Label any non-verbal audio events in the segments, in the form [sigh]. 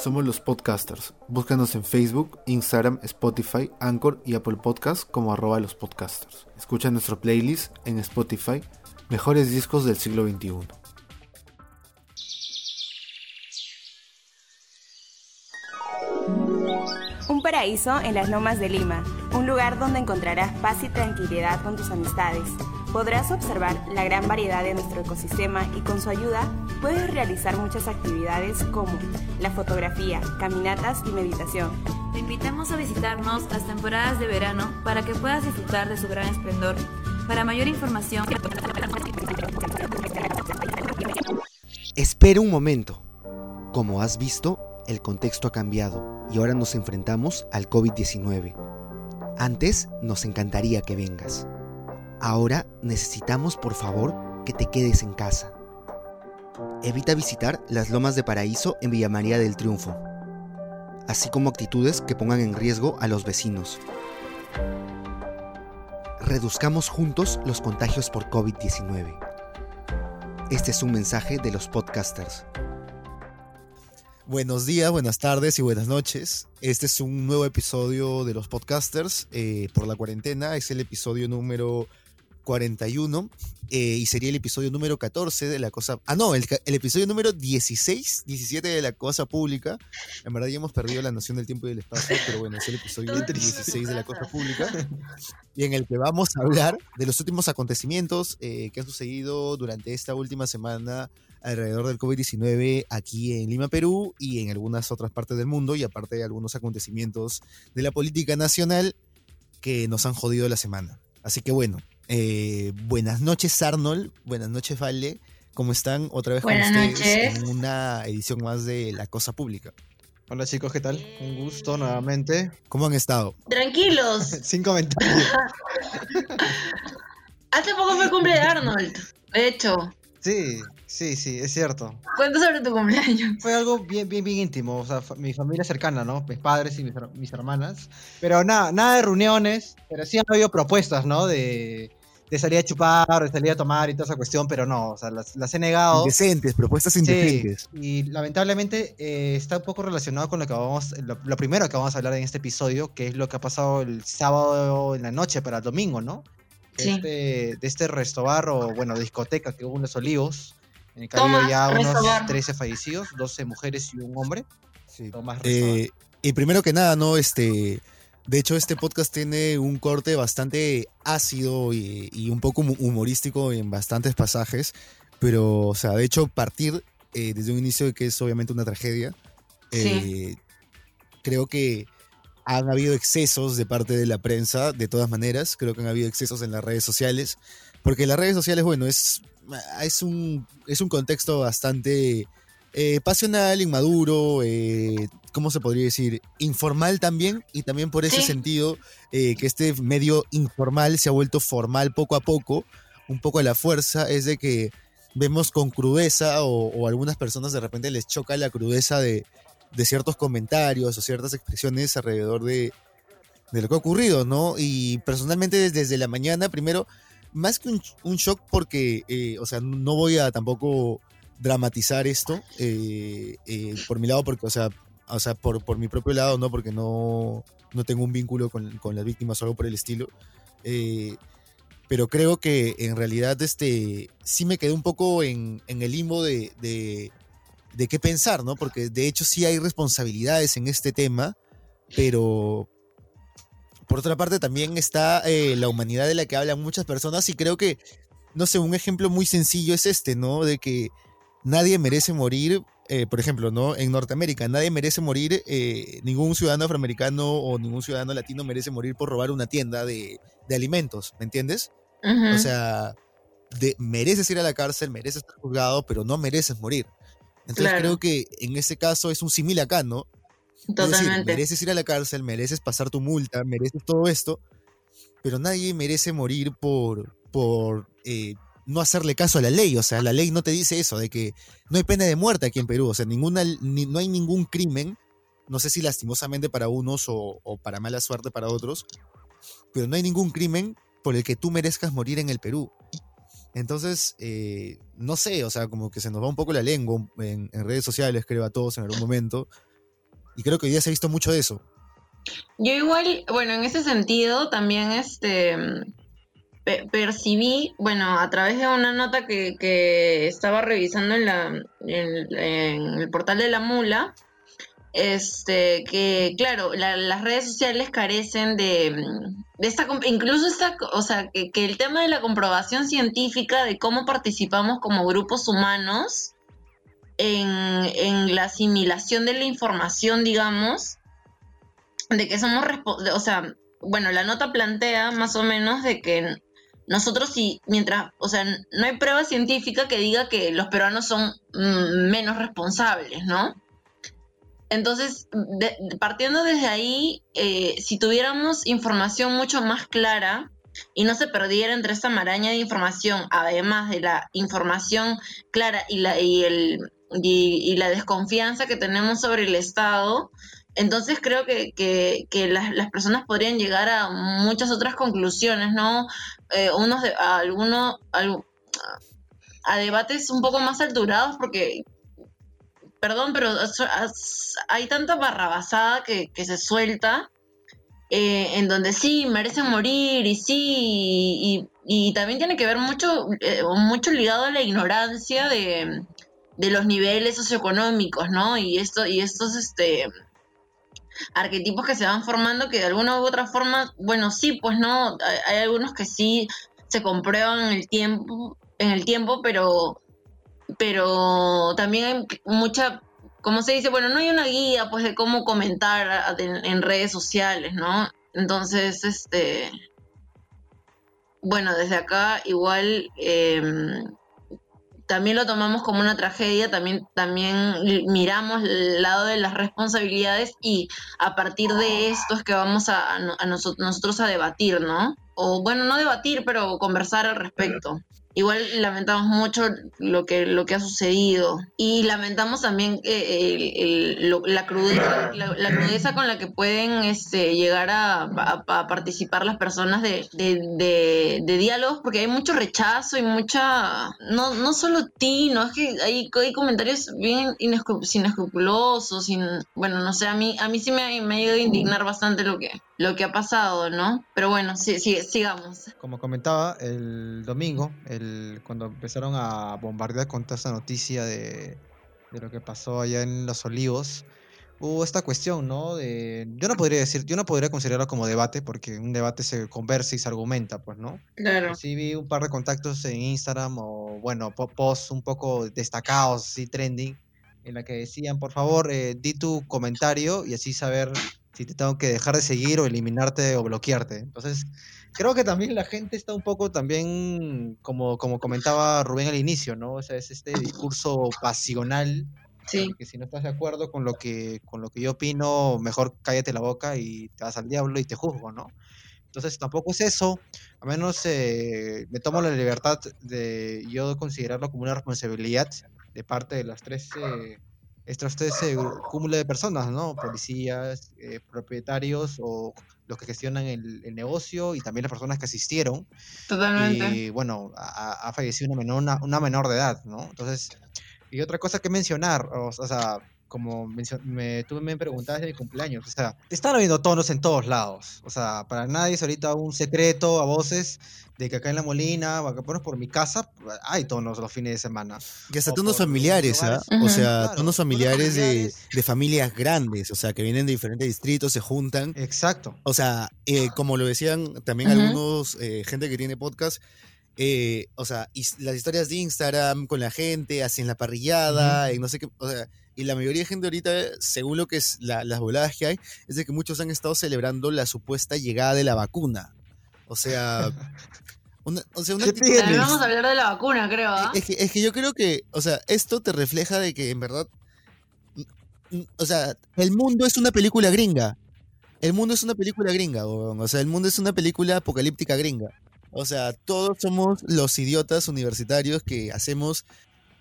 Somos los podcasters. Búscanos en Facebook, Instagram, Spotify, Anchor y Apple Podcasts como arroba los podcasters. Escucha nuestro playlist en Spotify, Mejores Discos del Siglo XXI. Un paraíso en las lomas de Lima, un lugar donde encontrarás paz y tranquilidad con tus amistades. Podrás observar la gran variedad de nuestro ecosistema y con su ayuda puedes realizar muchas actividades como la fotografía, caminatas y meditación. Te invitamos a visitarnos las temporadas de verano para que puedas disfrutar de su gran esplendor. Para mayor información... Espera un momento. Como has visto, el contexto ha cambiado y ahora nos enfrentamos al COVID-19. Antes nos encantaría que vengas. Ahora necesitamos por favor que te quedes en casa. Evita visitar las lomas de paraíso en Villa María del Triunfo, así como actitudes que pongan en riesgo a los vecinos. Reduzcamos juntos los contagios por COVID-19. Este es un mensaje de los podcasters. Buenos días, buenas tardes y buenas noches. Este es un nuevo episodio de los podcasters eh, por la cuarentena. Es el episodio número 41 eh, y sería el episodio número 14 de la cosa... Ah, no, el, el, episodio número 16, 17 de la cosa pública. En verdad ya hemos perdido la noción del tiempo y del espacio, pero bueno, es el episodio 16 de la cosa pública y en el que vamos a hablar de los últimos acontecimientos eh, que han sucedido durante esta última semana alrededor del COVID-19 aquí en Lima, Perú y en algunas otras partes del mundo y aparte de algunos acontecimientos de la política nacional que nos han jodido la semana. Así que bueno, eh, buenas noches Arnold, buenas noches Vale, ¿cómo están? Otra vez buenas con ustedes noches. en una edición más de La Cosa Pública. Hola chicos, ¿qué tal? Un gusto nuevamente. ¿Cómo han estado? Tranquilos. [laughs] Sin comentarios. [laughs] Hace poco fue el cumple de Arnold. De hecho, Sí, sí, sí, es cierto. cuenta sobre tu cumpleaños. Fue algo bien, bien, bien íntimo. O sea, mi familia cercana, ¿no? Mis padres y mis, mis hermanas. Pero nada, nada de reuniones. Pero sí han habido propuestas, ¿no? De, de salir a chupar, de salir a tomar y toda esa cuestión. Pero no, o sea, las, las he negado. Indecentes, propuestas Sí, indecentes. y lamentablemente eh, está un poco relacionado con lo que vamos, lo, lo primero que vamos a hablar en este episodio, que es lo que ha pasado el sábado en la noche para el domingo, ¿no? De Sí. este, de este restobar o, bueno, discoteca que hubo en Los Olivos, en el que ha Toma, habido ya unos Restobar. 13 fallecidos, 12 mujeres y un hombre. Sí. Tomás. Eh, y primero que nada, ¿no? Este, de hecho, este podcast tiene un corte bastante ácido y, y un poco hu- humorístico en bastantes pasajes, pero, o sea, de hecho, partir eh, desde un inicio de que es obviamente una tragedia, eh, creo que han habido excesos de parte de la prensa, de todas maneras, creo que han habido excesos en las redes sociales, porque las redes sociales, bueno, es, es, un, es un contexto bastante eh, pasional, inmaduro, eh, ¿cómo se podría decir? Informal también, y también por ese Sí. sentido eh, que este medio informal se ha vuelto formal poco a poco, un poco a la fuerza, es de que vemos con crudeza o, o a algunas personas de repente les choca la crudeza de, de ciertos comentarios o ciertas expresiones alrededor de, de lo que ha ocurrido, ¿no? Y personalmente desde, desde la mañana, primero, más que un, un shock porque, eh, o sea, no voy a tampoco dramatizar esto eh, eh, por mi lado, porque, o sea, o sea por, por mi propio lado, ¿no? Porque no, no tengo un vínculo con, con las víctimas o algo por el estilo. Eh, pero creo que en realidad este, sí me quedé un poco en, en el limbo de, de, de qué pensar, ¿no? Porque de hecho sí hay responsabilidades en este tema, pero por otra parte también está la humanidad de la que hablan muchas personas y creo que, no sé, un ejemplo muy sencillo es este, ¿no? De que nadie merece morir, eh, por ejemplo, ¿no? En Norteamérica, nadie merece morir, eh, ningún ciudadano afroamericano o ningún ciudadano latino merece morir por robar una tienda de, de alimentos, ¿me entiendes? Ujú. O sea, de, mereces ir a la cárcel, mereces estar juzgado, pero no mereces morir. Entonces Claro. creo que en ese caso es un símil acá, ¿no? Es decir, Totalmente. mereces ir a la cárcel, mereces pasar tu multa, mereces todo esto, pero nadie merece morir por, por eh, no hacerle caso a la ley. O sea, la ley no te dice eso, de que no hay pena de muerte aquí en Perú. O sea, ninguna, ni- no hay ningún crimen, no sé si lastimosamente para unos o, o para mala suerte para otros, pero no hay ningún crimen por el que tú merezcas morir en el Perú. Entonces, eh, no sé, o sea, como que se nos va un poco la lengua en, en redes sociales, creo, a todos en algún momento. Y creo que hoy día se ha visto mucho de eso. Yo igual, bueno, en ese sentido también este pe- percibí, bueno, a través de una nota que, que estaba revisando en la en, el portal de la mula, este que claro, la- las redes sociales carecen de, de esta incluso esta, o sea, que, que el tema de la comprobación científica de cómo participamos como grupos humanos en, en la asimilación de la información, digamos, de que somos, o sea, bueno, la nota plantea más o menos de que nosotros sí, mientras, o sea, no hay prueba científica que diga que los peruanos son mm, menos responsables, ¿no? Entonces, de- partiendo desde ahí, eh, si tuviéramos información mucho más clara y no se perdiera entre esta maraña de información, además de la información clara y la, y el, y la desconfianza que tenemos sobre el Estado, entonces creo que, que, las, personas podrían llegar a muchas otras conclusiones, ¿no? Eh, unos de, a debates un poco más alturados porque perdón, pero hay tanta barrabasada que, se suelta eh, en donde sí merecen morir y sí, y, y también tiene que ver mucho, eh, mucho ligado a la ignorancia de, de los niveles socioeconómicos, ¿no? Y esto, y estos este arquetipos que se van formando que de alguna u otra forma, bueno, sí, pues no, hay, algunos que sí se comprueban en el tiempo, en el tiempo, pero pero también hay mucha, como se dice, bueno, no hay una guía pues de cómo comentar en redes sociales, ¿no? Entonces, este, bueno, desde acá igual em, también lo tomamos como una tragedia, también, también miramos el lado de las responsabilidades y a partir de esto es que vamos a, a no- a noso- nosotros a debatir, ¿no? O bueno, no debatir, pero conversar al respecto. Igual lamentamos mucho lo que, lo que ha sucedido y lamentamos también eh, la, crudeza, la, crudeza con la que pueden este, llegar a, participar las personas de, diálogos porque hay mucho rechazo y mucha... No, no solo tino, es que hay, hay comentarios bien inescru- sin. Bueno, no sé, a mí, a mí sí me me ha ido a indignar bastante lo que, lo que ha pasado, ¿no? Pero bueno, sí, sí, sigamos. Como comentaba, el domingo, el, cuando empezaron a bombardear con toda esta noticia de, de lo que pasó allá en Los Olivos, hubo esta cuestión, ¿no? De, yo no podría decir, yo no podría considerarlo como debate, porque un debate se conversa y se argumenta, pues, ¿no? Claro. Sí vi un par de contactos en Instagram o, bueno, po- posts un poco destacados, así trending, en la que decían, por favor, eh, di tu comentario y así saber si te tengo que dejar de seguir o eliminarte o bloquearte. Entonces, creo que también la gente está un poco también, como, como comentaba Rubén al inicio, ¿no? O sea, es este discurso pasional Sí. que si no estás de acuerdo con lo que con lo que yo opino, mejor cállate la boca y te vas al diablo y te juzgo, ¿no? Entonces tampoco es eso, a menos eh, me tomo la libertad de yo considerarlo como una responsabilidad de parte de las tres, eh, estos tres eh, cúmulo de personas, ¿no? Policías, eh, propietarios o los que gestionan el, el negocio y también las personas que asistieron Totalmente. y bueno, ha, fallecido una menor, una, una menor de edad, ¿no? Entonces, y otra cosa que mencionar, o sea, como mencio- me, tú me preguntabas de mi cumpleaños, o sea, están habiendo tonos en todos lados, o sea, para nadie es ahorita un secreto a voces de que acá en La Molina, o acá por por mi casa, hay tonos los fines de semana. Y hasta O tonos familiares, ¿ah? O sea, Claro, tonos tonos familiares de, de familias grandes, o sea, que vienen de diferentes distritos, se juntan. Exacto. O sea, eh, como lo decían también algunos, eh, gente que tiene podcast, eh, o sea, his- las historias de Instagram con la gente, hacen la parrillada, y no sé qué, o sea, y la mayoría de gente ahorita, según lo que es la- las voladas que hay, es de que muchos han estado celebrando la supuesta llegada de la vacuna. O sea, [laughs] una, o sea, una ¿Qué actitud tienes? También vamos a hablar de la vacuna, creo, ¿ah? es que, es que yo creo que, o sea, esto te refleja de que en verdad, o sea, el mundo es una película gringa. El mundo es una película gringa, o sea, el mundo es una película apocalíptica gringa. O sea, todos somos los idiotas universitarios que hacemos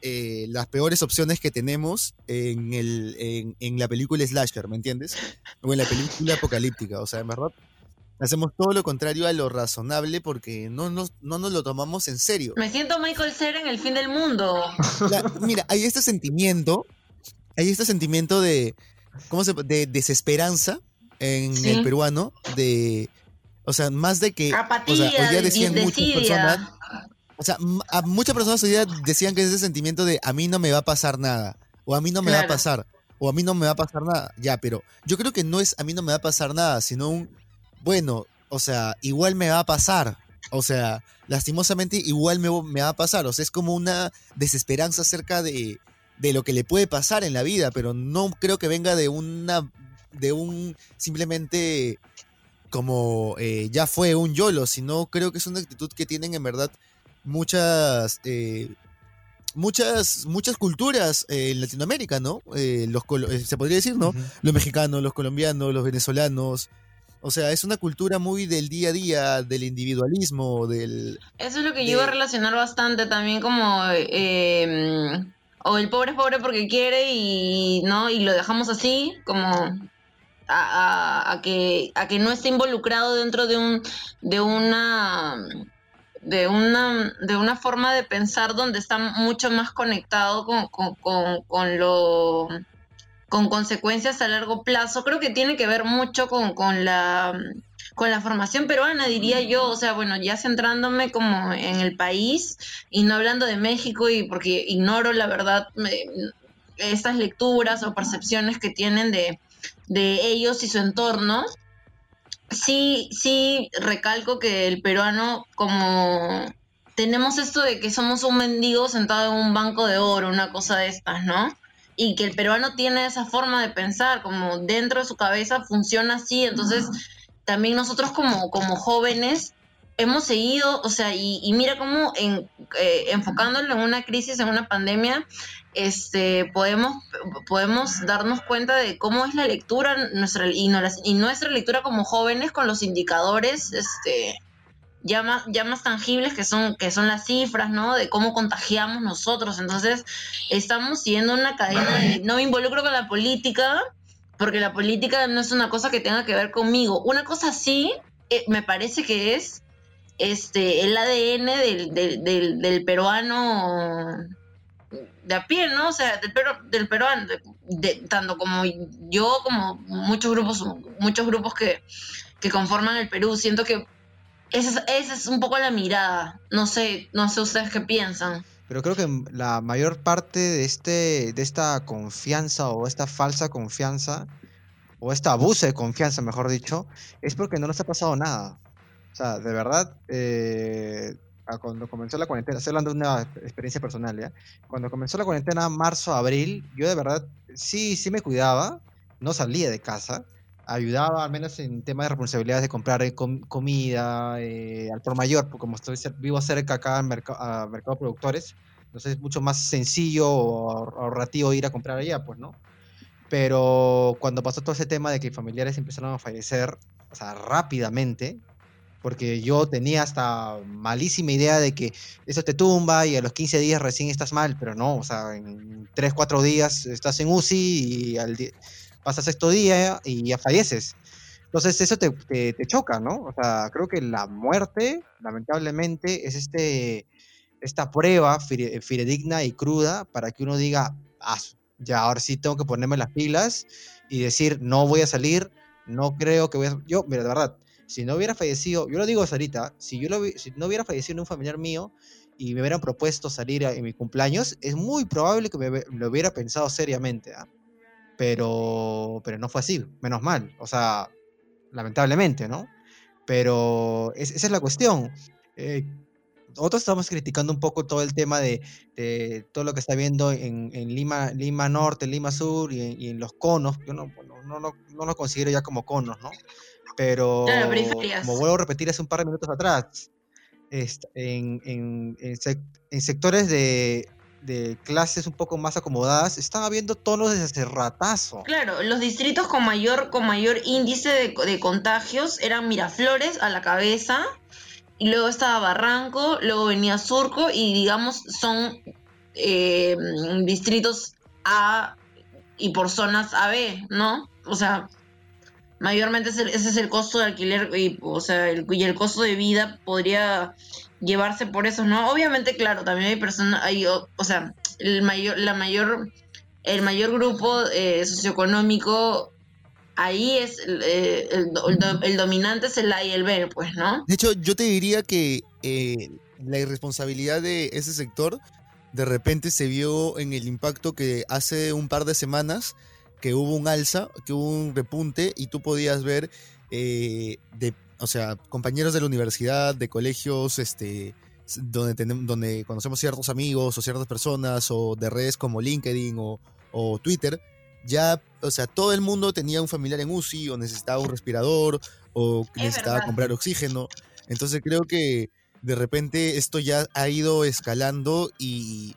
eh, las peores opciones que tenemos en, el, en, en la película slasher, ¿me entiendes? O en la película apocalíptica, o sea, en verdad. Hacemos todo lo contrario a lo razonable porque no nos, no nos lo tomamos en serio. Me siento Michael Cera en el fin del mundo. La- mira, hay este sentimiento, hay este sentimiento de, ¿cómo se, de desesperanza en Sí. el peruano, de, o sea, más de que, Apatía, o sea, hoy de- decían muchas personas, o sea, a muchas personas hoy día decían que es ese sentimiento de a mí no me va a pasar nada, o a mí no me va a pasar, o a mí no me va a pasar nada, ya, pero yo creo que no es a mí no me va a pasar nada, sino un, bueno, o sea, igual me va a pasar, o sea, lastimosamente igual me, me va a pasar, o sea, es como una desesperanza acerca de, de lo que le puede pasar en la vida, pero no creo que venga de una, de un, simplemente como eh, ya fue un YOLO, sino creo que es una actitud que tienen en verdad muchas, eh, muchas, muchas culturas eh, en Latinoamérica, ¿no? Eh, los colo- eh, se podría decir, ¿no? Los mexicanos, los colombianos, los venezolanos. O sea, es una cultura muy del día a día, del individualismo, del... Eso es lo que de- yo iba a relacionar bastante también como eh, o el pobre es pobre porque quiere y no y lo dejamos así como a, a- a que a que no esté involucrado dentro de un de una de una de una forma de pensar donde está mucho más conectado con, con, con, con lo con consecuencias a largo plazo. Creo que tiene que ver mucho con, con la con la formación peruana, diría yo, o sea, bueno, ya centrándome como en el país y no hablando de México y porque ignoro la verdad estas lecturas o percepciones que tienen de, de ellos y su entorno, sí, sí recalco que el peruano como tenemos esto de que somos un mendigo sentado en un banco de oro, una cosa de estas, ¿no? Y que el peruano tiene esa forma de pensar, como dentro de su cabeza funciona así, entonces también nosotros como, como jóvenes hemos seguido, o sea, y, y mira cómo en, eh, en una crisis, en una pandemia, este, podemos, podemos darnos cuenta de cómo es la lectura nuestra, y nuestra lectura como jóvenes con los indicadores este, ya, más, ya más tangibles que son, que son las cifras, ¿no? De cómo contagiamos nosotros. Entonces, estamos siguiendo una cadena de, no me involucro con la política, porque la política no es una cosa que tenga que ver conmigo. Una cosa sí, eh, me parece que es este el ADN del, del, del, peruano de a pie, ¿no? O sea, del, peru- del peruano, tanto como yo, como muchos grupos, muchos grupos que, que conforman el Perú. Siento que esa es, esa es un poco la mirada. No sé, no sé ustedes qué piensan. Pero creo que la mayor parte de este, de esta confianza o esta falsa confianza, o este abuso de confianza, mejor dicho, es porque no nos ha pasado nada. Sea, de verdad, eh, cuando comenzó la cuarentena, estoy hablando de una experiencia personal, ¿ya? Cuando comenzó la cuarentena, marzo, abril, yo de verdad sí, sí me cuidaba, no salía de casa, ayudaba al menos en temas de responsabilidades de comprar eh, com- comida eh, al por mayor, porque como estoy vivo cerca acá en merca- a Mercado Productores, entonces es mucho más sencillo o ahor- ahorrativo ir a comprar allá, pues, ¿no? Pero cuando pasó todo ese tema de que familiares empezaron a fallecer, o sea, rápidamente, porque yo tenía hasta malísima idea de que eso te tumba y a los 15 días recién estás mal, pero no, o sea, en 3, 4 días estás en UCI y al di- pasa sexto día y ya falleces. Entonces eso te, te, te choca, ¿no? O sea, creo que la muerte, lamentablemente, es este, esta prueba fide- fidedigna y cruda para que uno diga, ah, ya ahora sí tengo que ponerme las pilas y decir, no voy a salir, no creo que voy a... Yo, mira, de verdad, si no hubiera fallecido, yo lo digo ahorita, si yo no hubiera fallecido un familiar mío y me hubieran propuesto salir a- en mi cumpleaños, es muy probable que me, hubie- lo hubiera pensado seriamente, ¿ah? pero, pero no fue así, menos mal, o sea, lamentablemente, ¿no? Pero es- esa es la cuestión. Eh, nosotros estamos criticando un poco todo el tema de, de todo lo que está viendo en, en Lima, Lima Norte, Lima Sur y en, y en los conos. Yo no, no, lo- no lo considero ya como conos, ¿no? Pero como vuelvo a repetir hace un par de minutos atrás, en, en- en sec- en sectores de, de clases un poco más acomodadas, están habiendo tonos de ese ratazo. Claro, los distritos con mayor, con mayor índice de, de contagios eran Miraflores a la cabeza, y luego estaba Barranco, luego venía Surco, y digamos son eh, distritos A y por zonas AB, ¿no? O sea, mayormente ese es el costo de alquiler y, o sea, el, y el costo de vida podría llevarse por eso, ¿no? Obviamente, claro, también hay personas, hay, o, o sea, el mayor, la mayor el mayor grupo eh, socioeconómico, ahí es eh, el, el- el dominante es el A y el B, pues, ¿no? De hecho, yo te diría que eh, la irresponsabilidad de ese sector de repente se vio en el impacto que hace un par de semanas que hubo un alza, que hubo un repunte y tú podías ver eh, de, o sea, compañeros de la universidad, de colegios, este, donde tenemos, donde conocemos ciertos amigos o ciertas personas o de redes como LinkedIn o Twitter, ya, o sea, todo el mundo tenía un familiar en UCI o necesitaba un respirador o Es necesitaba verdad. comprar oxígeno. Entonces creo que de repente esto ya ha ido escalando y,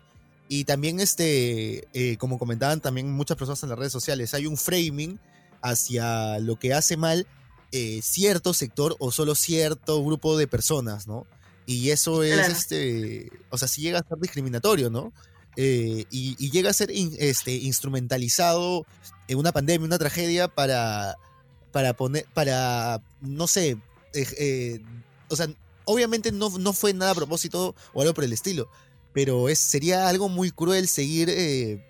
y también, este, eh, como comentaban también muchas personas en las redes sociales, hay un framing hacia lo que hace mal eh, cierto sector o solo cierto grupo de personas, ¿no? Y eso es, Claro. este, o sea, sí llega a ser discriminatorio, ¿no? Eh, y, llega a ser in- este, instrumentalizado en una pandemia, una tragedia para, para poner, para, no sé, eh, eh, o sea, obviamente no, no fue nada a propósito o algo por el estilo, pero es, sería algo muy cruel seguir eh,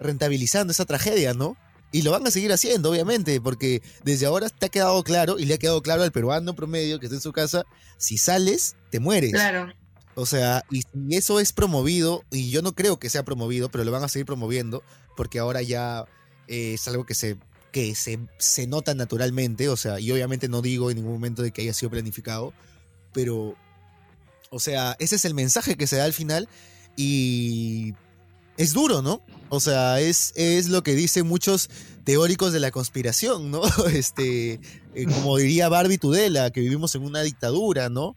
rentabilizando esa tragedia, ¿no? Y lo van a seguir haciendo, obviamente, porque desde ahora te ha quedado claro y le ha quedado claro al peruano promedio que está en su casa, si sales, te mueres. Claro. O sea, y eso es promovido, y yo no creo que sea promovido, pero lo van a seguir promoviendo, porque ahora ya eh, es algo que se que se, se nota naturalmente, o sea, y obviamente no digo en ningún momento de que haya sido planificado, pero, o sea, ese es el mensaje que se da al final y es duro, ¿no? O sea, es, es lo que dicen muchos teóricos de la conspiración, ¿no? [laughs] Este, eh, como diría Barbie Tudela, que vivimos en una dictadura, ¿no?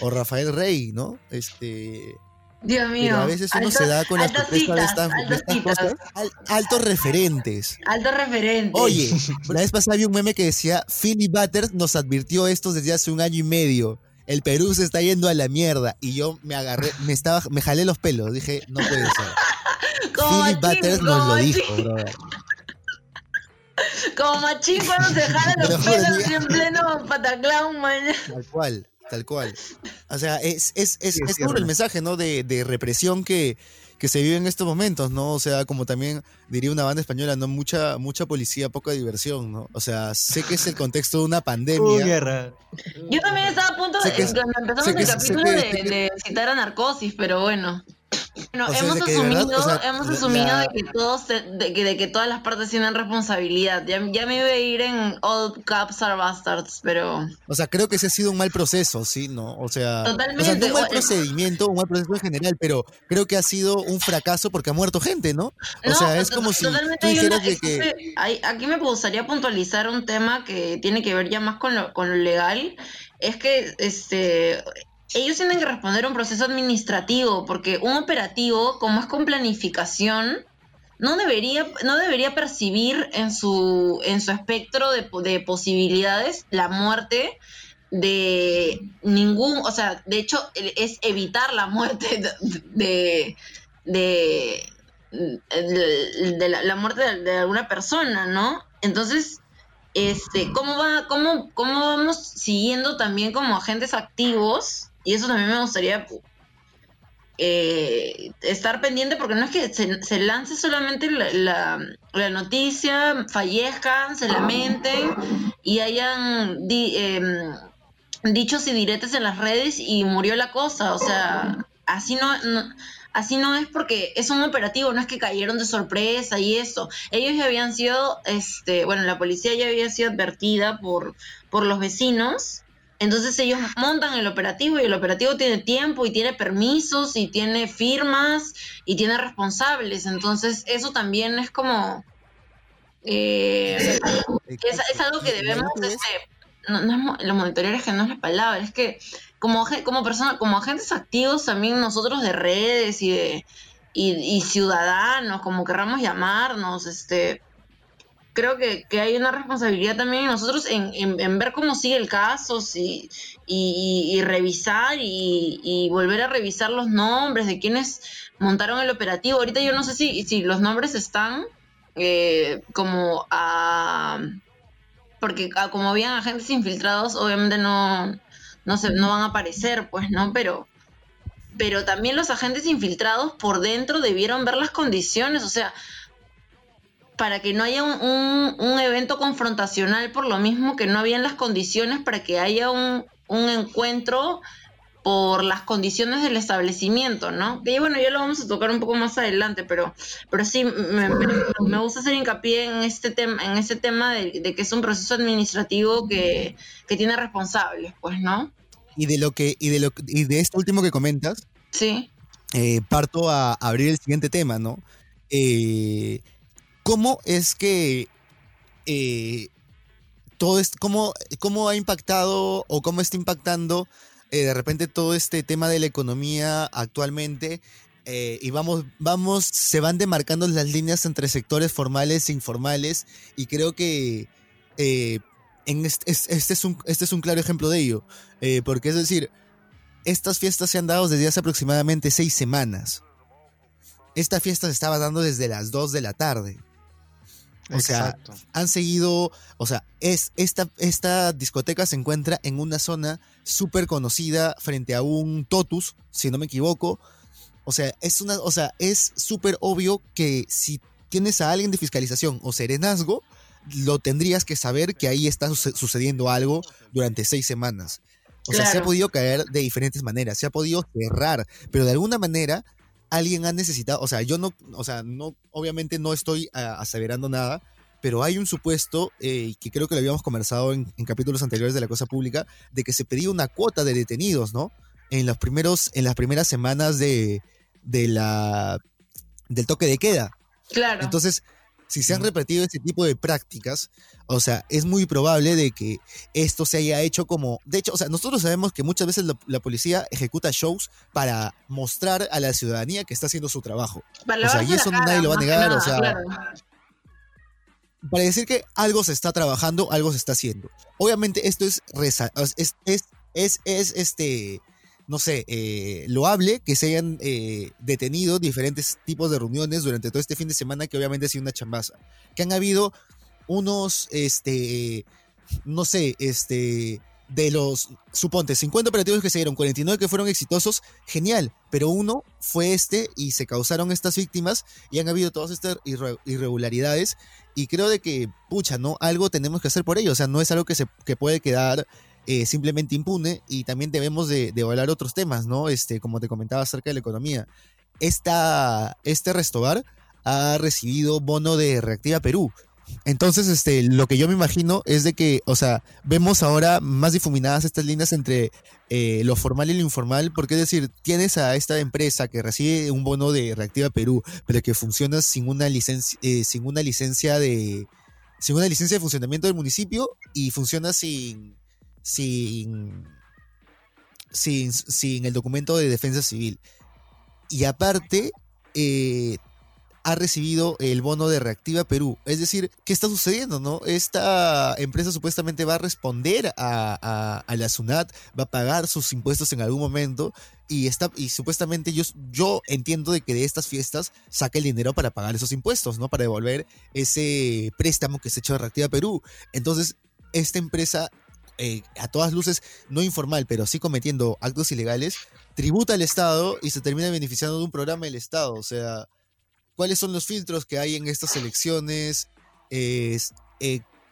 O Rafael Rey, ¿no? Este, Dios mío. pero a veces uno se da con las de citas, estas, de estas cosas. Al- altos referentes. Altos referentes. Oye, [laughs] la vez pasada vi un meme que decía, Philly Butters nos advirtió esto desde hace un año y medio. El Perú se está yendo a la mierda. Y yo me agarré, me estaba, me jalé los pelos. Dije, no puede ser. [laughs] Philly Butters nos lo dijo, brother. como machín cuando se jala [laughs] Te lo los pelos en pleno pataclown, man. Tal cual, tal cual. O sea, es, es, es, Sí, es es duro cierto. el mensaje, ¿no? De, de represión que, que se vive en estos momentos, ¿no? O sea, como también diría una banda española, ¿no? Mucha, mucha policía, poca diversión, ¿no? O sea, sé que es el contexto de una pandemia. guerra. Yo también estaba a punto de, empezamos el capítulo de, de citar a Narcosis, pero bueno. Bueno, O sea, hemos asumido, verdad, o sea, hemos asumido la- de que todos de, que, de que todas las partes tienen responsabilidad. Ya, ya me iba a ir en All Caps are Bastards, pero O sea, creo que ese ha sido un mal proceso, ¿sí? ¿No? O sea, o sea, Totalmente, no un mal procedimiento, un mal proceso en general, pero creo que ha sido un fracaso porque ha muerto gente, ¿no? O No, sea, es como si tú hay dijeras una- de que... hay- aquí me gustaría puntualizar un tema que tiene que ver ya más con lo, con lo legal. Es que este ellos tienen que responder a un proceso administrativo, porque un operativo, como es con planificación, no debería, no debería percibir en su, en su espectro de, po- de posibilidades la muerte de ningún, o sea, de hecho es evitar la muerte de, de, de, la, la muerte de alguna persona, ¿no? Entonces, este, ¿cómo va, cómo, cómo vamos siguiendo también como agentes activos? Y eso también me gustaría eh, estar pendiente porque no es que se, lance solamente la, la, noticia, fallezcan, se lamenten y hayan di- em, dichos y diretes en las redes y murió la cosa. O sea, así no, no- así no es porque es un operativo, no es que cayeron de sorpresa y eso. Ellos ya habían sido, este, bueno, la policía ya había sido advertida por, por los vecinos. Entonces ellos montan el operativo y el operativo tiene tiempo y tiene permisos y tiene firmas y tiene responsables. Entonces eso también es como... eh, es, es algo que debemos este, no, no es lo monitorear es que no es la palabra es que como como persona como agentes activos también nosotros de redes y de y, y ciudadanos como querramos llamarnos este creo que, que hay una responsabilidad también en nosotros en, en- ver cómo sigue el caso y, y- revisar y, y volver a revisar los nombres de quienes montaron el operativo. Ahorita yo no sé si si los nombres están eh, como a porque como habían agentes infiltrados obviamente no no se no van a aparecer pues no pero pero también los agentes infiltrados por dentro debieron ver las condiciones o sea para que no haya un, un, evento confrontacional por lo mismo que no habían las condiciones para que haya un, un encuentro por las condiciones del establecimiento, ¿no? Y bueno, ya lo vamos a tocar un poco más adelante, pero, pero sí, me, gusta hacer hincapié en este tema, en ese tema de, que es un proceso administrativo que, tiene responsables, pues, ¿no? Y de lo que, y de lo y de esto último que comentas, sí. Eh, parto a abrir el siguiente tema, ¿no? Eh, ¿Cómo es que eh, todo esto, cómo, cómo ha impactado o cómo está impactando eh, de repente todo este tema de la economía actualmente eh, y vamos, vamos, se van demarcando las líneas entre sectores formales e informales y creo que en este, es un, este es un claro ejemplo de ello, porque es decir, estas fiestas se han dado desde hace aproximadamente seis semanas. Esta fiesta se estaba dando desde las dos de la tarde. O sea, han seguido, o sea, es, esta, esta discoteca se encuentra en una zona súper conocida frente a un Totus, si no me equivoco. O sea, es una, o sea, es súper obvio que si tienes a alguien de fiscalización o serenazgo, lo tendrías que saber que ahí está sucediendo algo durante seis semanas. O sea, se ha podido caer de diferentes maneras, se ha podido cerrar, pero de alguna manera alguien ha necesitado, o sea, yo no, o sea, no, obviamente no estoy ah, aseverando nada, pero hay un supuesto, eh, que creo que lo habíamos conversado en, capítulos anteriores de la cosa pública, de que se pedía una cuota de detenidos, ¿no? En los primeros, en las primeras semanas de, de la, del toque de queda. Claro. Entonces, si se han repetido este tipo de prácticas, o sea, es muy probable de que esto se haya hecho como... De hecho, o sea, nosotros sabemos que muchas veces la, policía ejecuta shows para mostrar a la ciudadanía que está haciendo su trabajo. o sea, y eso nadie lo va a negar, o sea... Para decir que algo se está trabajando, algo se está haciendo. Obviamente esto es, es, es, es, es este no sé, eh, loable que se hayan eh, detenido diferentes tipos de reuniones durante todo este fin de semana, que obviamente ha sido una chambaza. Que han habido unos, este, no sé, este, de los, suponte, 50 operativos que se dieron, 49 que fueron exitosos, genial, pero uno fue este y se causaron estas víctimas y han habido todas estas irregularidades y creo de que, pucha, ¿no? Algo tenemos que hacer por ello, o sea, no es algo que, se, que puede quedar eh, simplemente impune y también debemos de, hablar otros temas, ¿no? Este, como te comentaba acerca de la economía. Esta, este Restobar ha recibido bono de Reactiva Perú. Entonces, este, lo que yo me imagino es de que, o sea, vemos ahora más difuminadas estas líneas entre eh, lo formal y lo informal, porque es decir, tienes a esta empresa que recibe un bono de Reactiva Perú, pero que funciona sin una licencia, eh, sin una licencia de, sin una licencia de funcionamiento del municipio y funciona sin, sin, sin, sin el documento de defensa civil. Y aparte, eh, ha recibido el bono de Reactiva Perú. Es decir, ¿qué está sucediendo? no? Esta empresa supuestamente va a responder a, la SUNAT, va a pagar sus impuestos en algún momento y, está, y supuestamente yo, yo entiendo de que de estas fiestas saca el dinero para pagar esos impuestos, ¿no? Para devolver ese préstamo que se ha hecho de Reactiva Perú. Entonces, esta empresa eh, a todas luces no informal, pero sí cometiendo actos ilegales, tributa al Estado y se termina beneficiando de un programa del Estado. O sea, ¿cuáles son los filtros que hay en estas elecciones? Eh,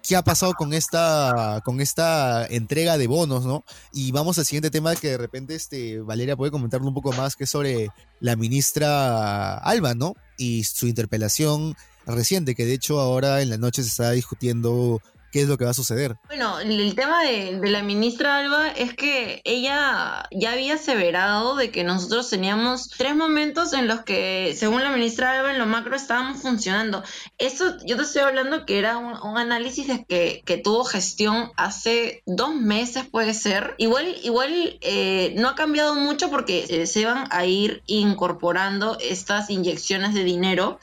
¿Qué ha pasado con esta, con esta entrega de bonos, no? Y vamos al siguiente tema que de repente este, Valeria puede comentarlo un poco más, que es sobre la ministra Alba, ¿no? Y su interpelación reciente, que de hecho ahora en la noche se está discutiendo qué es lo que va a suceder. Bueno, el tema de, la ministra Alba es que ella ya había aseverado de que nosotros teníamos tres momentos en los que, según la ministra Alba, en lo macro estábamos funcionando. Eso yo te estoy hablando que era un, análisis de que, tuvo gestión hace dos meses, puede ser. Igual, igual eh, no ha cambiado mucho porque eh, se van a ir incorporando estas inyecciones de dinero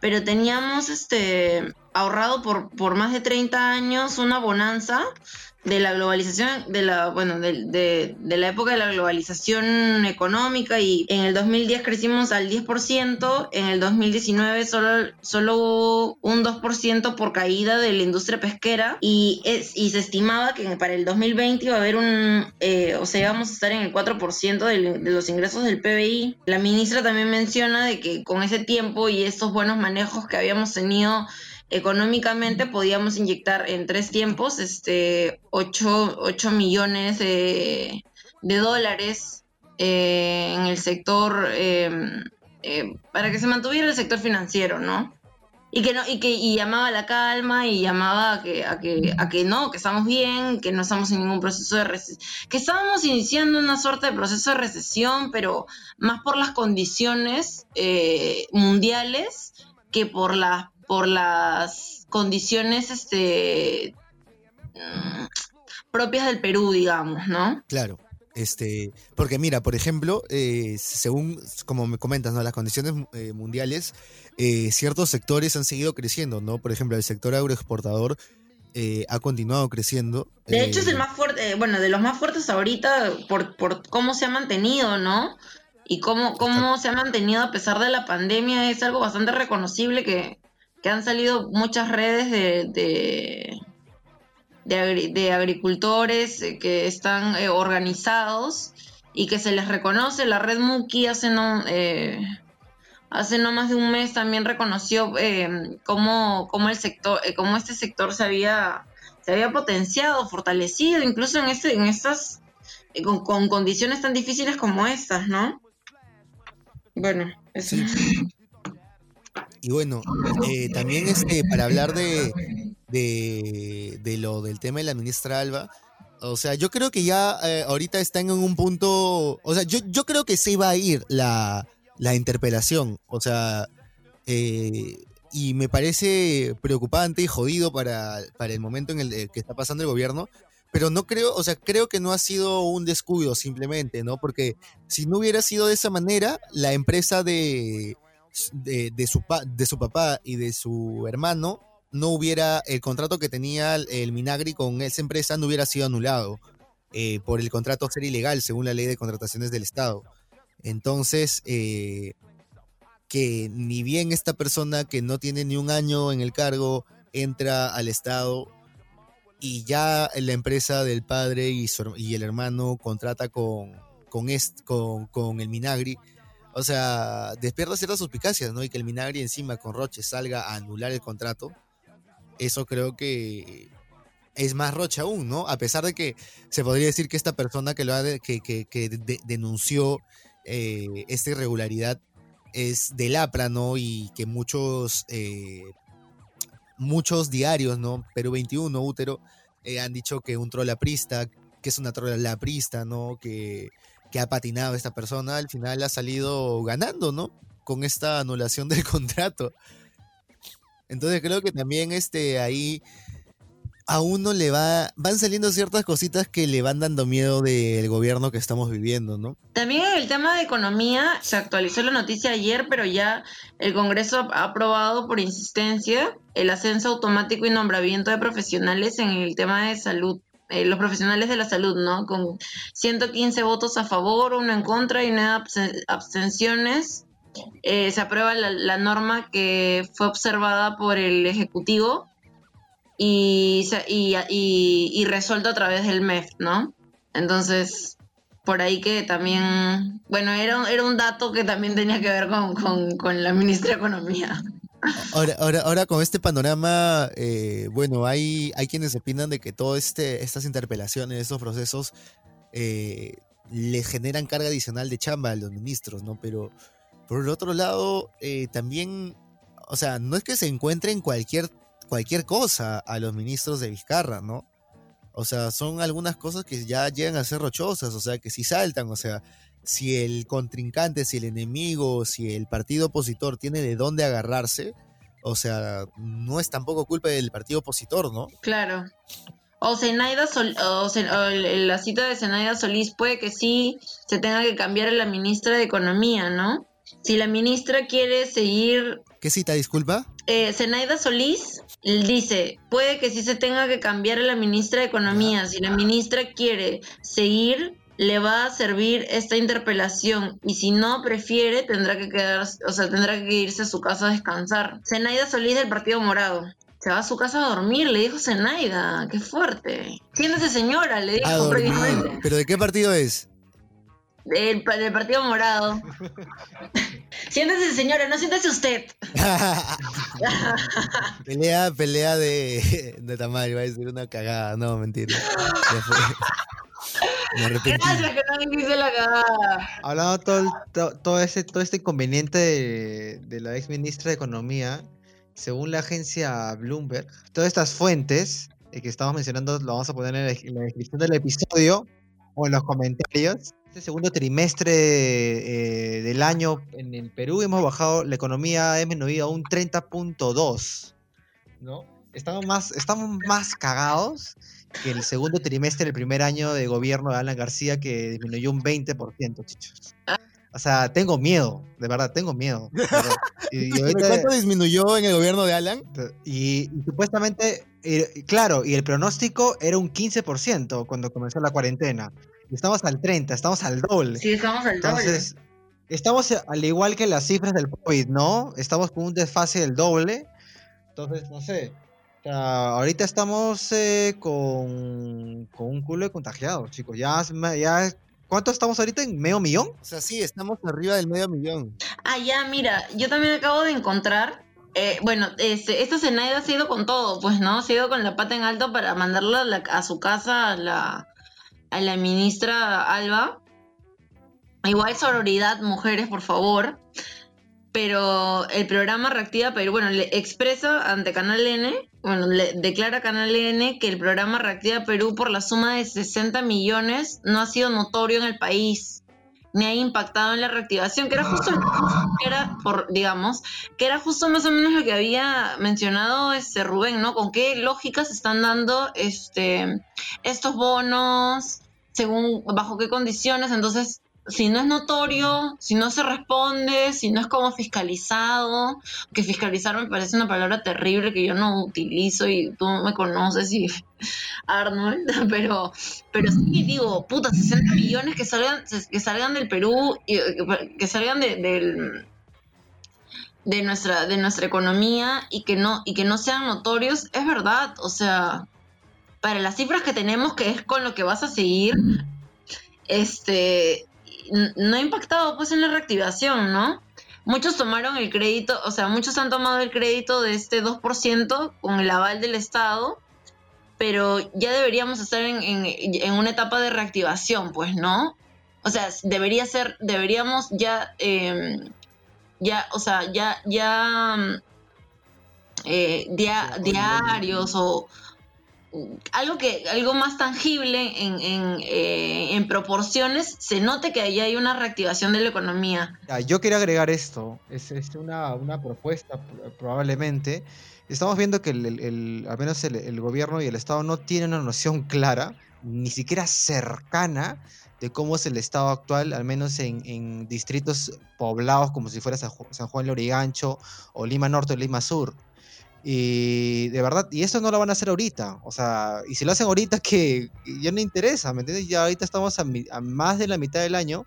pero teníamos este ahorrado por, por más de 30 años una bonanza de la globalización, de la, bueno, de, de, la época de la globalización económica y en el 2010 crecimos al 10%, en el 2019 solo, solo hubo un 2% por caída de la industria pesquera y, es, y se estimaba que para el 2020 iba a haber un, eh, o sea, íbamos a estar en el 4% de, de los ingresos del PBI. La ministra también menciona de que con ese tiempo y estos buenos manejos que habíamos tenido económicamente podíamos inyectar en tres tiempos este 8, millones de, dólares eh, en el sector em, eh, para que se mantuviera el sector financiero, ¿no? Y que no, y que y llamaba la calma y llamaba a que, a que, a que no, que estamos bien, que no estamos en ningún proceso de recesión, que estábamos iniciando una suerte de proceso de recesión, pero más por las condiciones eh, mundiales que por las por las condiciones este mm, propias del Perú, digamos, ¿no? Claro. Este, porque mira, por ejemplo, eh, según como me comentas, ¿no? las condiciones eh, mundiales, eh, ciertos sectores han seguido creciendo, ¿no? Por ejemplo, el sector agroexportador ha continuado creciendo. De hecho, es el más fuerte, bueno, de los más fuertes ahorita por, por cómo se ha mantenido, ¿no? Y cómo, cómo se ha mantenido a pesar de la pandemia es algo bastante reconocible que, que han salido muchas redes de, de, agricultores eh, que están eh, organizados y que se les reconoce. La red Muki hace no, eh, hace no más de un mes también reconoció cómo, cómo, el sector, cómo este sector se había, se había potenciado, fortalecido, incluso en, este, en estas, con, con, condiciones tan difíciles como estas, ¿no? Bueno, eso. [laughs] Y bueno, eh, también este, para hablar de, de, lo del tema de la ministra Alba, o sea, yo creo que ya eh, ahorita están en un punto, o sea, yo, yo creo que se iba a ir la, la interpelación, o sea, eh, y me parece preocupante y jodido para, para el momento en el que está pasando el gobierno, pero no creo, o sea, creo que no ha sido un descuido simplemente, ¿no? Porque si no hubiera sido de esa manera, la empresa de, de, su, de su papá y de su hermano, no hubiera, el contrato que tenía el Minagri con esa empresa no hubiera sido anulado eh, por el contrato ser ilegal según la ley de contrataciones del Estado. Entonces, eh, que ni bien esta persona que no tiene ni un año en el cargo entra al Estado y ya la empresa del padre y, y el hermano contrata con, con, con, con el Minagri, o sea, despierta ciertas suspicacias, ¿no? Y que el Minagri encima con Roche salga a anular el contrato, eso creo que es más Roche aún, ¿no? A pesar de que se podría decir que esta persona que lo ha que, que, denunció eh, esta irregularidad es del APRA, ¿no? Y que muchos, eh, muchos diarios, ¿no? Perú 21, Útero, eh, han dicho que un troll aprista, que es una troll aprista, ¿no? Que que ha patinado esta persona, al final ha salido ganando, ¿no? Con esta anulación [laughs] del contrato. Entonces creo que también este, ahí a uno le va, van saliendo ciertas cositas que le van dando miedo del gobierno que estamos viviendo, ¿no? También el tema de economía, se actualizó la noticia ayer, pero ya el Congreso ha aprobado por insistencia el ascenso automático y nombramiento de profesionales en el tema de salud eh, los profesionales de la salud, ¿no? Con 115 votos a favor, uno en contra y nueve abstenciones. Eh, se aprueba la, norma que fue observada por el Ejecutivo y, y, resuelto a través del MEF, ¿no? Entonces, por ahí que también, bueno, era, era un dato que también tenía que ver con, con la ministra de Economía. Ahora, ahora, ahora con este panorama, eh, bueno, hay, hay quienes opinan de que todas este, estas interpelaciones, estos procesos, eh, le generan carga adicional de chamba a los ministros, ¿no? Pero por el otro lado, eh, también, o sea, no es que se encuentren cualquier, cualquier cosa a los ministros de Vizcarra, ¿no? O sea, son algunas cosas que ya llegan a ser rochosas, o sea, que si saltan, o sea, si el contrincante, si el enemigo, si el partido opositor tiene de dónde agarrarse, o sea, no es tampoco culpa del partido opositor, ¿no? Claro. O Zenaida Sol, o, la cita de Zenaida Solís puede que sí se tenga que cambiar a la ministra de Economía, ¿no? Si la ministra quiere seguir... ¿Qué cita, disculpa? Eh, Zenaida Solís dice, puede que sí se tenga que cambiar a la ministra de Economía. Si la ministra quiere seguir le va a servir esta interpelación y si no prefiere tendrá que quedar, o sea, tendrá que irse a su casa a descansar. Zenaida Solís del Partido Morado. Se va a su casa a dormir, le dijo Zenaida. Qué fuerte. Siéntese señora, le dijo ¿Pero de qué partido es? Del, pa- del Partido Morado. [laughs] siéntese, señora, no siéntese usted. [laughs] pelea, pelea de, de Tamari, va a decir una cagada. No, mentira. Me arrepentí. Gracias que no me hice la cagada. Hablando todo, el- to- todo, ese, todo este inconveniente de, de la ex ministra de Economía, según la agencia Bloomberg, todas estas fuentes eh, que estamos mencionando lo vamos a poner en la, en la descripción del episodio o en los comentarios. Este segundo trimestre eh, del año en el Perú hemos bajado, la economía ha disminuido a un 30.2, ¿no? Estamos más, estamos más cagados que el segundo trimestre del primer año de gobierno de Alan García, que disminuyó un 20%, chichos. O sea, tengo miedo, de verdad, tengo miedo. [laughs] verdad. Y, y ahorita- ¿Cuánto disminuyó en el gobierno de Alan? y- y supuestamente, eh, claro, y el pronóstico era un 15% cuando comenzó la cuarentena. Y estamos al 30, estamos al doble. Sí, estamos al doble. Entonces, estamos eh, al igual que las cifras del COVID, ¿no? Estamos con un desfase del doble. Entonces, no sé. O sea, ahorita estamos eh, con, con un culo de contagiados, chicos. Ya, ya, ¿Cuánto estamos ahorita? ¿En medio millón? O sea, sí, estamos arriba del medio millón. Ah, ya, mira, yo también acabo de encontrar. eh, bueno, este, esta Zenaida se ha ido con todo, pues, ¿no? Se ha ido con la pata en alto para mandarla a, la- a su casa a la, a la ministra Alba. Igual sororidad, mujeres, por favor. Pero el programa Reactiva Perú, bueno, le expresa ante Canal N, bueno, le declara Canal N que el programa Reactiva Perú por la suma de 60 millones no ha sido notorio en el país, ni ha impactado en la reactivación, que era justo, que era por, digamos, que era justo más o menos lo que había mencionado este Rubén, ¿no? Con qué lógica se están dando este estos bonos, según bajo qué condiciones, entonces si no es notorio, si no se responde, si no es como fiscalizado, que fiscalizar me parece una palabra terrible que yo no utilizo y tú me conoces y [laughs] Arnold, [laughs] pero, pero sí digo, puta, 60 millones que salgan, que salgan del Perú, y, que salgan de, del de nuestra, de nuestra economía y que no, y que no sean notorios, es verdad, o sea, para las cifras que tenemos, que es con lo que vas a seguir, este no ha impactado pues en la reactivación, ¿no? Muchos tomaron el crédito, o sea, muchos han tomado el crédito de este 2% con el aval del Estado, pero ya deberíamos estar en, en- en una etapa de reactivación, pues, ¿no? O sea, debería ser, deberíamos ya, eh, ya, o sea, ya, ya, mm, eh, dia- diarios o algo que algo más tangible en, eh, en proporciones se note que ahí hay una reactivación de la economía. Yo quería agregar esto, es, es una, una propuesta pr- probablemente. Estamos viendo que el, el- al menos el, gobierno y el Estado no tienen una noción clara, ni siquiera cercana, de cómo es el estado actual, al menos en, en distritos poblados como si fuera San, Ju- San Juan Lorigancho o Lima Norte o Lima Sur. Y de verdad, y esto no lo van a hacer ahorita. O sea, y si lo hacen ahorita, que ya no interesa, ¿me entiendes? Ya ahorita estamos a, más de la mitad del año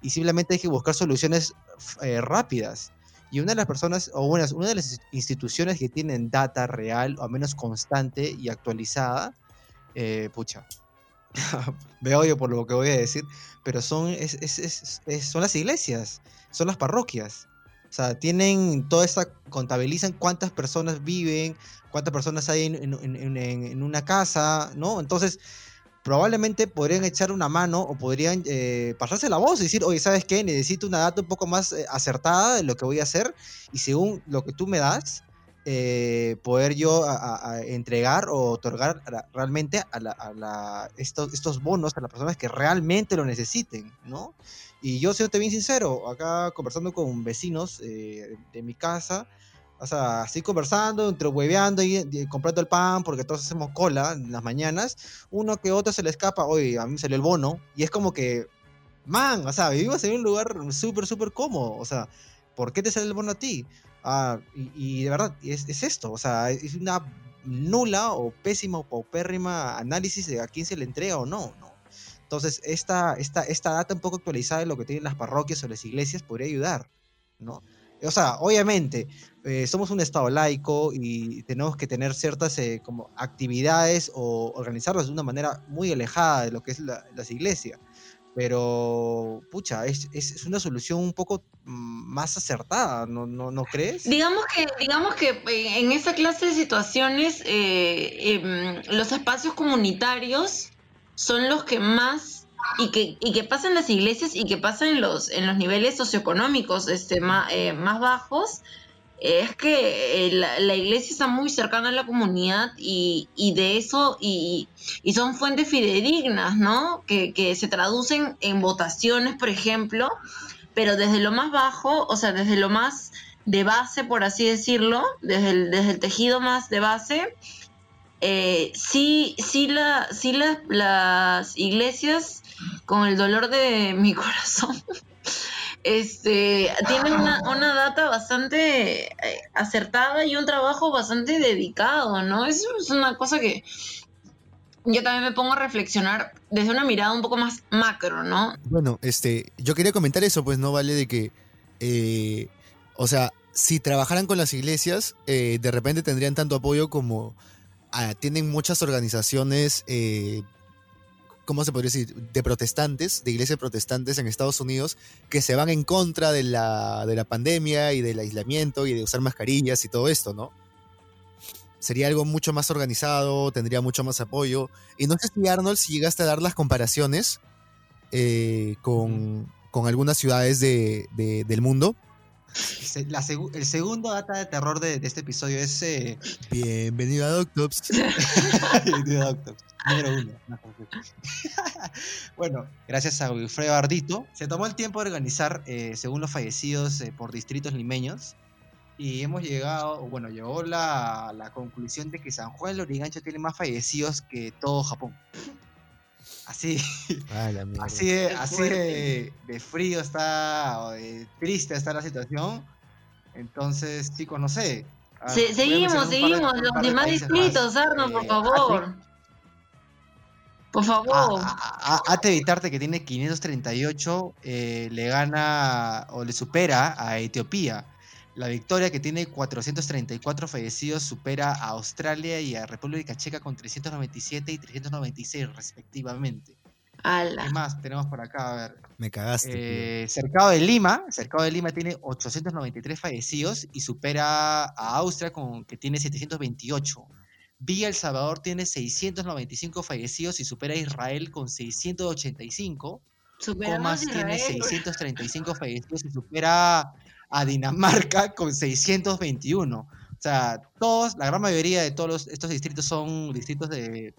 y simplemente hay que buscar soluciones eh, rápidas. Y una de las personas, o una, una de las instituciones que tienen data real, o al menos constante y actualizada, eh, pucha, [laughs] me odio por lo que voy a decir, pero son, es- es- es- son las iglesias, son las parroquias. O sea, tienen toda esta, contabilizan cuántas personas viven, cuántas personas hay en, en- una casa, ¿no? Entonces, probablemente podrían echar una mano o podrían eh, pasarse la voz y decir, oye, ¿sabes qué? Necesito una data un poco más eh, acertada de lo que voy a hacer y según lo que tú me das, eh, poder yo a- a- a entregar o otorgar realmente a, la- la- estos, estos bonos a las personas que realmente lo necesiten, ¿no? Y yo, siéndote bien sincero, acá conversando con vecinos eh, de mi casa, o sea, así conversando, entre hueveando y, y comprando el pan, porque todos hacemos cola en las mañanas, uno que otro se le escapa, oye, a mí me salió el bono, y es como que, man, o sea, vivimos en un lugar súper, súper cómodo, o sea, ¿por qué te sale el bono a ti? Ah, y, de verdad, es, es esto, o sea, es una nula o pésima o paupérrima análisis de a quién se le entrega o no, ¿no? Entonces, esta, esta, esta data un poco actualizada de lo que tienen las parroquias o las iglesias podría ayudar, ¿no? O sea, obviamente, eh, somos un estado laico y tenemos que tener ciertas eh, como actividades o organizarlas de una manera muy alejada de lo que es la- las iglesias. Pero, pucha, es, es- una solución un poco mm, más acertada, ¿no, no, ¿no crees? Digamos que, digamos que eh, en esa clase de situaciones eh, em, los espacios comunitarios son los que más y que, y que pasa en las iglesias y que pasa en los, en los niveles socioeconómicos este, más, más bajos. Es que eh, la, la iglesia está muy cercana a la comunidad y, y de eso, y, y son fuentes fidedignas, ¿no? Que, que se traducen en votaciones, por ejemplo, pero desde lo más bajo, o sea, desde lo más de base, por así decirlo, desde el, desde el tejido más de base, eh, sí, sí, la, sí la- las iglesias, con el dolor de mi [laughs] corazón, este, tienen una, una data bastante eh, acertada y un trabajo bastante dedicado, ¿no? Eso es una cosa que yo también me pongo a reflexionar desde una mirada un poco más macro, ¿no? Bueno, este, yo quería comentar eso, pues no vale de que, eh, o sea, si trabajaran con las iglesias, eh, de repente tendrían tanto apoyo como ah, tienen muchas organizaciones, eh, ¿cómo se podría decir? De protestantes, de iglesias protestantes en Estados Unidos, que se van en contra de la, de la pandemia y del aislamiento y de usar mascarillas y todo esto, ¿no? Sería algo mucho más organizado, tendría mucho más apoyo. Y no sé si Arnold, si llegaste a dar las comparaciones eh, con, con algunas ciudades de- de- del mundo. La el segundo data de terror de, de este episodio es eh, Bienvenido a Doctops. [laughs] de Doctor, número uno. [laughs] bueno, gracias a Wilfredo Ardito, se tomó el tiempo de organizar, eh, según los fallecidos eh, por distritos limeños, y hemos llegado, bueno, llegó la, la conclusión de que San Juan de Lorigancho tiene más fallecidos que todo Japón. Así, Ah, así, de, así de, de frío está, o de triste está la situación. Entonces, chicos, no sé. A ver, Se- voy a seguimos, de- seguimos. Los demás distritos. Arno, por Eh, favor. Por favor. a- a- a- Ate Vitarte, que tiene 538, eh, le gana o le supera a Etiopía. La Victoria, que tiene 434 fallecidos, supera a Australia y a República Checa con 397 y 396 respectivamente. Ala. ¿Qué más tenemos por acá? A ver. Me cagaste. Eh, Cercado de Lima, Cercado de Lima tiene 893 fallecidos y supera a Austria con que tiene 728. Villa El Salvador tiene 695 fallecidos y supera a Israel con 685. Superamos Comas tiene Israel. 635 fallecidos y supera a Dinamarca con 621. O sea, todos, la gran mayoría de todos los- estos distritos son distritos de,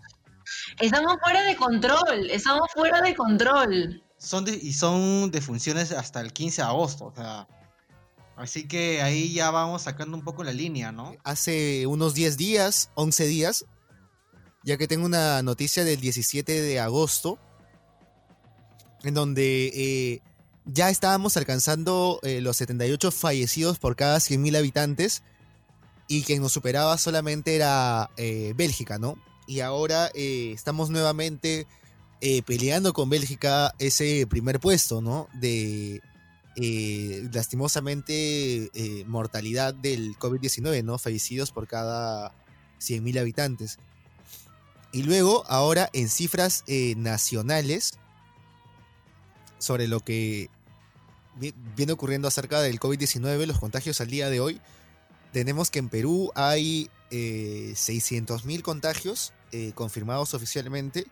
Estamos fuera de control. Estamos fuera de control. son de- y son de funciones hasta el 15 de agosto. O sea, así que ahí ya vamos sacando un poco la línea, ¿no? Hace unos 10 días, 11 días, ya que tengo una noticia del 17 de agosto, en donde eh, ya estábamos alcanzando eh, los 78 fallecidos por cada 100.000 habitantes y quien nos superaba solamente era eh, Bélgica, ¿no? Y ahora eh, estamos nuevamente eh, peleando con Bélgica ese primer puesto, ¿no? De lastimosamente mortalidad del COVID-19, ¿no? Fallecidos por cada 100.000 habitantes. Y luego, ahora en cifras nacionales, sobre lo que viene ocurriendo acerca del COVID-19, los contagios al día de hoy, tenemos que en Perú hay eh, 600.000 contagios eh, confirmados oficialmente,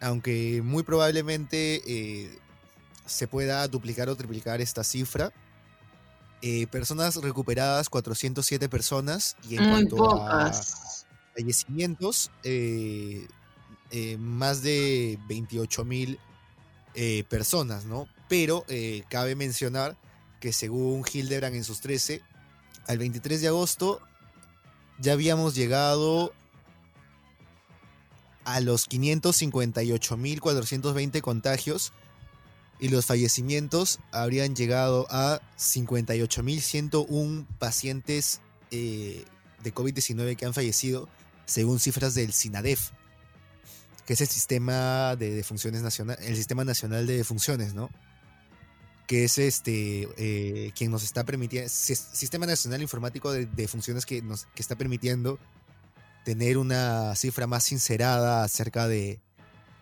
aunque muy probablemente eh, se pueda duplicar o triplicar esta cifra. Eh, personas recuperadas, 407 personas. Y en Muy cuanto a fallecimientos, más de 28 mil eh, personas, ¿no? Pero eh, cabe mencionar que según Hildebrand en sus 13, al 23 de agosto ya habíamos llegado a los 558.420 contagios y los fallecimientos habrían llegado a 58.101 pacientes eh, de COVID-19 que han fallecido según cifras del SINADEF, que es el sistema de defunciones nacional, el sistema nacional de defunciones, ¿no? Que es este eh, quien nos está permitiendo, sistema nacional informático de defunciones que nos que está permitiendo tener una cifra más sincerada acerca de,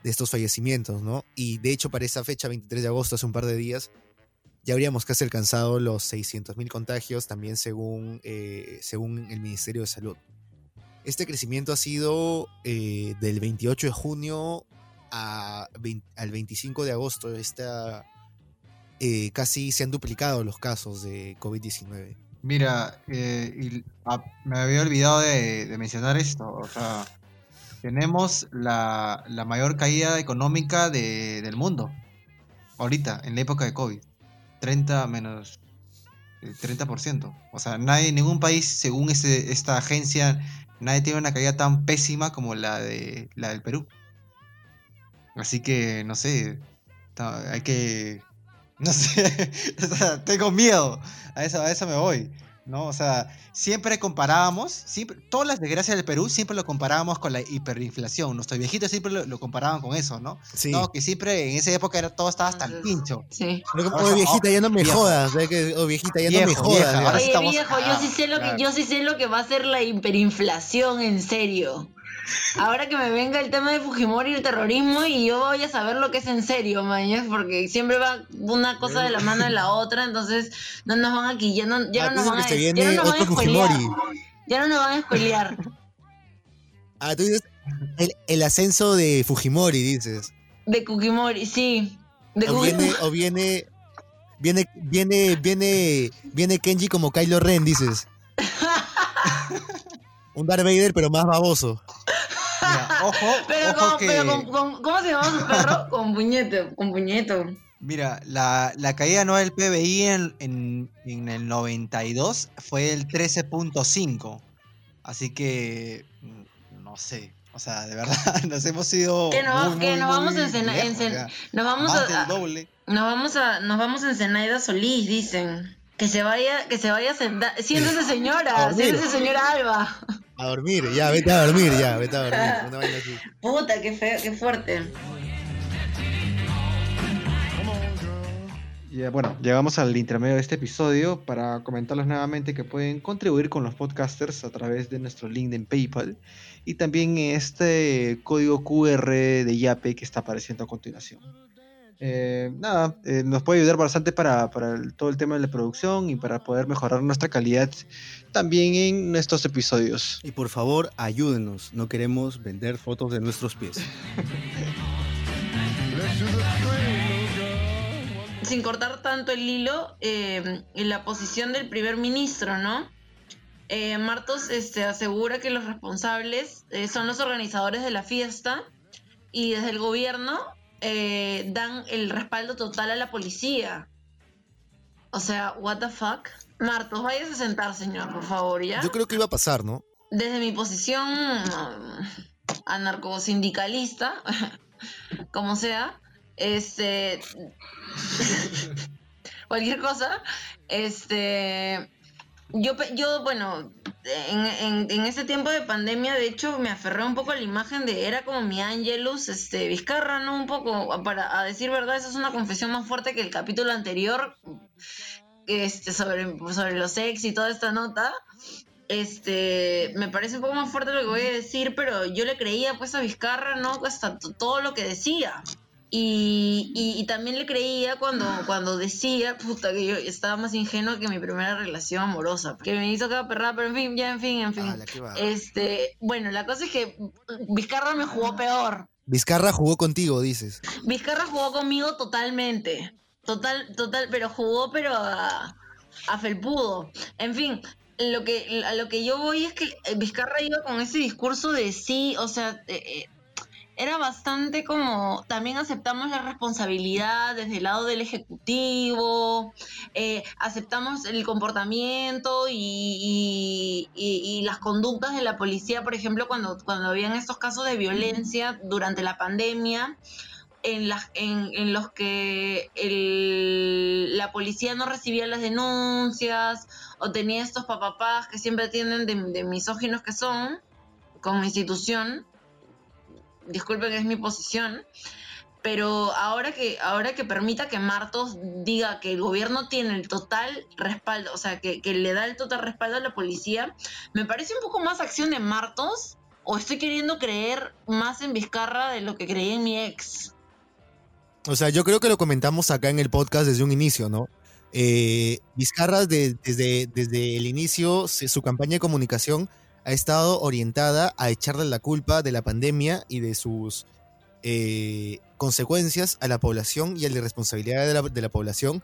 de estos fallecimientos, ¿no? Y de hecho para esa fecha, 23 de agosto, hace un par de días, ya habríamos casi alcanzado los 600.000 contagios, también según, eh, según el Ministerio de Salud. Este crecimiento ha sido eh, del 28 de junio a al 25 de agosto. Esta, eh, casi se han duplicado los casos de COVID-19. Mira, y, ah, me había olvidado de, mencionar esto. O sea, tenemos la, la mayor caída económica de, del mundo. Ahorita, en la época de COVID. 30 menos 30%. Eh, o sea, nadie, ningún país, según ese, esta agencia, nadie tiene una caída tan pésima como la de la del Perú. Así que, no sé, hay que... No sé, [laughs] tengo miedo. A eso, a eso me voy. ¿no? O sea, siempre comparábamos, siempre, todas las desgracias del Perú siempre lo comparábamos con la hiperinflación. Nuestros viejitos siempre lo, comparaban con eso, ¿no? Sí. ¿no? Que siempre en esa época era, todo estaba hasta el pincho. Sí. O, viejita, ya no me jodas. o viejita, ya no me jodas. Oye, viejo, yo sí sé lo que, yo sí sé lo que va a ser la hiperinflación, en serio. Ahora que me venga el tema de Fujimori y el terrorismo y yo voy a saber lo que es en serio, mañas, porque siempre va una cosa de la mano de la [laughs] otra, entonces no nos van aquí, ya no, ya no nos van a, ya no nos van a spoilear. Ya no nos van a spoilear. Ah, tú dices el, ascenso de Fujimori, dices. De Fujimori, sí. o, viene, o viene, viene, viene, viene, viene Kenji como Kylo Ren, dices. [laughs] Un Darth Vader, pero más baboso. [laughs] ojo, pero, ojo que... ¿cómo se llama su perro? [laughs] con puñeto, con puñeto. Mira, la, la, caída anual del PBI en, en, en el 92 fue el 13.5. Así que, mm, no sé. O sea, de verdad, [laughs] nos hemos ido. Que, no, que nos vamos a Ensenada. Nos vamos a. Doble. Nos vamos a, nos vamos a Ensenaida Solís, dicen. Que se vaya, que se vaya a Siéntese señora, siéntese señora Alba. A dormir, ya, vete a dormir, ya, vete a dormir. Puta, qué feo, qué fuerte. bueno, llegamos al intermedio de este episodio para comentarles nuevamente que pueden contribuir con los podcasters a través de nuestro link en PayPal y también este código QR de Yape que está apareciendo a continuación. Eh, nada, eh, nos puede ayudar bastante para, todo el tema de la producción y para poder mejorar nuestra calidad también en estos episodios. Y por favor, ayúdenos, no queremos vender fotos de nuestros pies. Sin cortar tanto el hilo, eh, en la posición del primer ministro, ¿no? Martos este, asegura que los responsables son los organizadores de la fiesta y desde el gobierno eh, dan el respaldo total a la policía. O sea, what the fuck. Martos, vayas a sentar, señor, por favor, ¿ya? Yo creo que iba a pasar, ¿no? Desde mi posición um, anarcosindicalista, [laughs] como sea, este... [laughs] cualquier cosa, este... Yo, yo bueno, en, en, ese tiempo de pandemia, de hecho, me aferré un poco a la imagen de era como mi Angelus, este, Vizcarra, ¿no? Un poco, para a decir verdad, esa es una confesión más fuerte que el capítulo anterior, este, sobre, sobre los ex y toda esta nota. Este, me parece un poco más fuerte lo que voy a decir, pero yo le creía pues a Vizcarra, ¿no? Hasta todo lo que decía. Y, y, también le creía cuando, cuando decía, puta, que yo estaba más ingenuo que mi primera relación amorosa. Que me hizo cada perra, pero en fin, ya, en fin, en fin. este, bueno, la cosa es que Vizcarra me jugó peor. Vizcarra jugó contigo, dices. Vizcarra jugó conmigo totalmente. Total, total, pero jugó, pero a, a felpudo. En fin, lo que, a lo que yo voy es que Vizcarra iba con ese discurso de sí, o sea, eh, eh era bastante como, también aceptamos la responsabilidad desde el lado del Ejecutivo, eh, aceptamos el comportamiento y, las conductas de la policía, por ejemplo, cuando, cuando habían estos casos de violencia durante la pandemia. En, las, en, los que la policía no recibía las denuncias o tenía estos papapás que siempre tienen de, de misóginos que son como institución disculpen, es mi posición, pero ahora que, ahora que permita que Martos diga que el gobierno tiene el total respaldo, o sea, que, le da el total respaldo a la policía, me parece un poco más acción de Martos o estoy queriendo creer más en Vizcarra de lo que creí en mi ex. O sea, yo creo que lo comentamos acá en el podcast desde un inicio, ¿no? Eh, Vizcarra de- desde, desde el inicio, su campaña de comunicación ha estado orientada a echarle la culpa de la pandemia y de sus eh, consecuencias a la población y a la irresponsabilidad de la, de la población,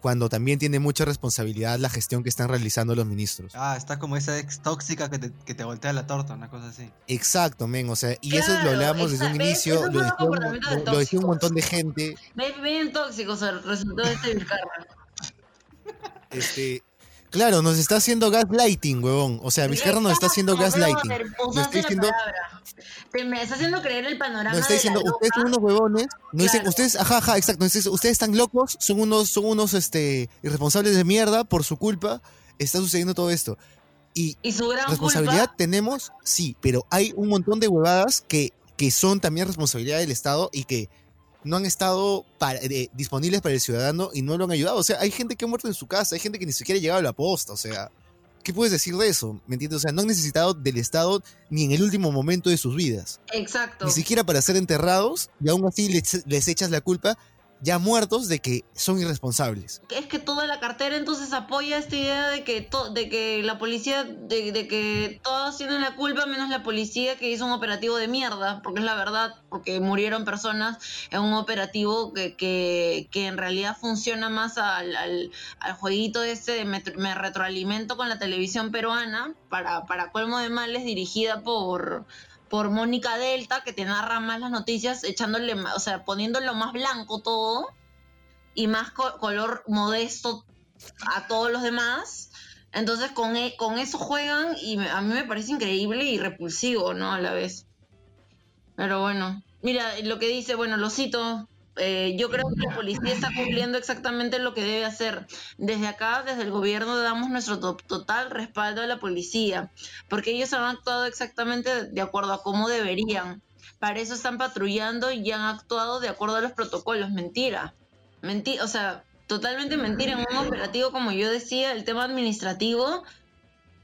cuando también tiene mucha responsabilidad la gestión que están realizando los ministros. Ah, está como esa ex tóxica que te, que te voltea la torta, una cosa así. Exacto, men, o sea, y eso Claro, lo hablábamos desde un inicio, lo decía, un, comportamientos de lo decía un tóxicos. montón de gente, Bien, bien tóxico se resultó este Vizcarra. Este, claro, nos está haciendo gaslighting, huevón. O sea, Vizcarra nos está haciendo gaslighting. Nos está diciendo. Te me está haciendo creer el panorama nos está diciendo, ustedes son unos huevones. Nos dicen, ustedes, ajá, ajá, exacto. Ustedes, ustedes están locos, son unos, son unos, este, irresponsables de mierda, por su culpa está sucediendo todo esto. Y Y su gran responsabilidad culpa, tenemos, sí, pero hay un montón de huevadas que, que son también responsabilidad del Estado y que no han estado para- eh, disponibles para el ciudadano y no lo han ayudado. O sea, hay gente que ha muerto en su casa, hay gente que ni siquiera ha llegado a la posta, o sea, ¿qué puedes decir de eso? ¿Me entiendes? O sea, no han necesitado del Estado ni en el último momento de sus vidas, exacto. ni siquiera para ser enterrados y aún así les, les echas la culpa ya muertos de que son irresponsables. es que toda la cartera entonces apoya esta idea de que de que la policía de, que todos tienen la culpa menos la policía que hizo un operativo de mierda porque es la verdad porque murieron personas en un operativo que, que, en realidad funciona más al, al, al jueguito ese de me, me retroalimento con la televisión peruana para, para colmo de males dirigida por por Mónica Delta, que te narra más las noticias, echándole, o sea, poniéndolo más blanco todo y más co- color modesto a todos los demás. Entonces con, e- con eso juegan y a mí me parece increíble y repulsivo, ¿no? A la vez. Pero bueno, mira, lo que dice, bueno, lo cito. Eh, yo creo que la policía está cumpliendo exactamente lo que debe hacer. Desde acá, desde el gobierno, damos nuestro to- total respaldo a la policía, porque ellos han actuado exactamente de acuerdo a cómo deberían. Para eso están patrullando y han actuado de acuerdo a los protocolos. Mentira. Mentira, o sea, totalmente mentira. En un operativo, como yo decía, el tema administrativo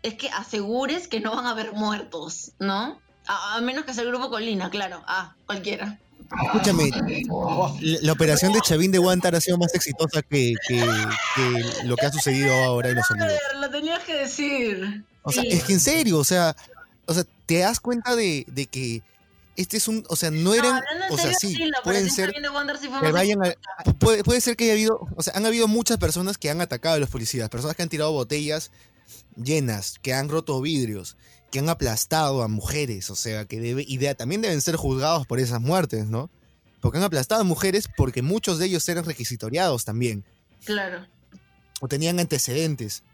es que asegures que no van a haber muertos, ¿no? A, a menos que sea el grupo Colina, claro. Ah, cualquiera. Escúchame, la, operación de Chavín de Guantar ha sido más exitosa que, que- que lo que ha sucedido ahora en los. Brother, Lo tenías que decir. O sea, Sí. es que en serio, o sea, o sea, te das cuenta de, de que este es un, o sea, no eran, o sea, sí, pueden ser sí que vayan a- puede, puede ser que haya habido, o sea, han habido muchas personas que han atacado a los policías, personas que han tirado botellas llenas, que han roto vidrios, que han aplastado a mujeres, o sea, que debe, y de- también deben ser juzgados por esas muertes, ¿no? Porque han aplastado a mujeres porque muchos de ellos eran requisitoriados también, Claro. o tenían antecedentes.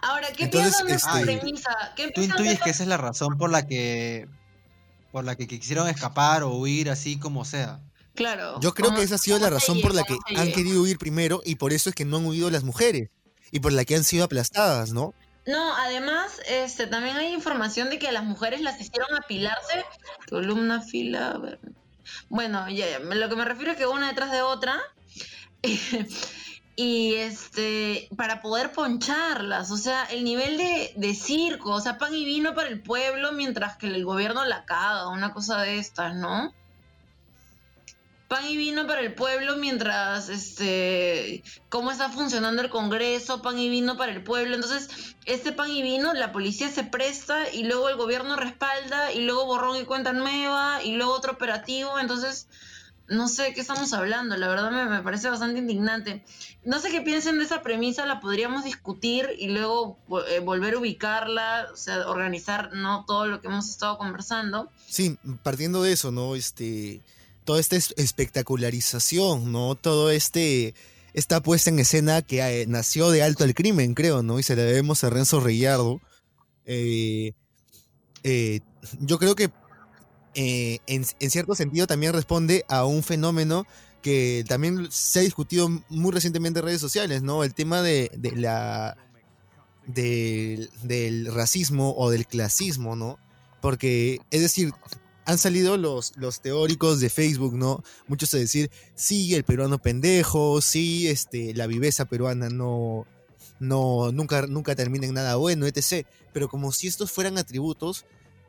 Ahora, ¿qué Entonces, piensan este- premisa? ¿Qué Tú intuyes que esa es la razón por la que por la que quisieron escapar o huir así como sea. Claro. Yo creo ¿cómo- que esa ha sido la razón por la que ¿Cómo se han querido huir primero y por eso es que no han huido las mujeres y por la que han sido aplastadas, ¿no? No, además, este, también hay información de que a las mujeres las hicieron apilarse. Columna, fila. ver. Bueno, ya, ya, lo que me refiero es que una detrás de otra. [laughs] y este, para poder poncharlas. O sea, el nivel de, de circo. O sea, pan y vino para el pueblo mientras que el gobierno la caga. Una cosa de estas, ¿no? Pan y vino para el pueblo mientras este cómo está funcionando el Congreso, pan y vino para el pueblo. Entonces, este pan y vino, la policía se presta y luego el gobierno respalda y luego borrón y cuenta nueva y luego otro operativo. Entonces, no sé qué estamos hablando, la verdad me, me parece bastante indignante. No sé qué piensen de esa premisa, la podríamos discutir y luego eh, volver a ubicarla, o sea, organizar no todo lo que hemos estado conversando. Sí, partiendo de eso, ¿no? Este, toda esta es- espectacularización, ¿no? Todo este, esta puesta en escena que eh, nació de alto al crimen, creo, ¿no? Y se la debemos a Renzo Reyardo. Eh, eh, yo creo que en, cierto sentido también responde a un fenómeno que también se ha discutido muy recientemente en redes sociales, ¿no? El tema de, de la del, del racismo o del clasismo, ¿no? Porque, es decir, han salido los, los teóricos de Facebook, ¿no? Muchos a decir, sí, el peruano pendejo, sí, este, la viveza peruana no, no, nunca, nunca termina en nada bueno, etc. Pero como si estos fueran atributos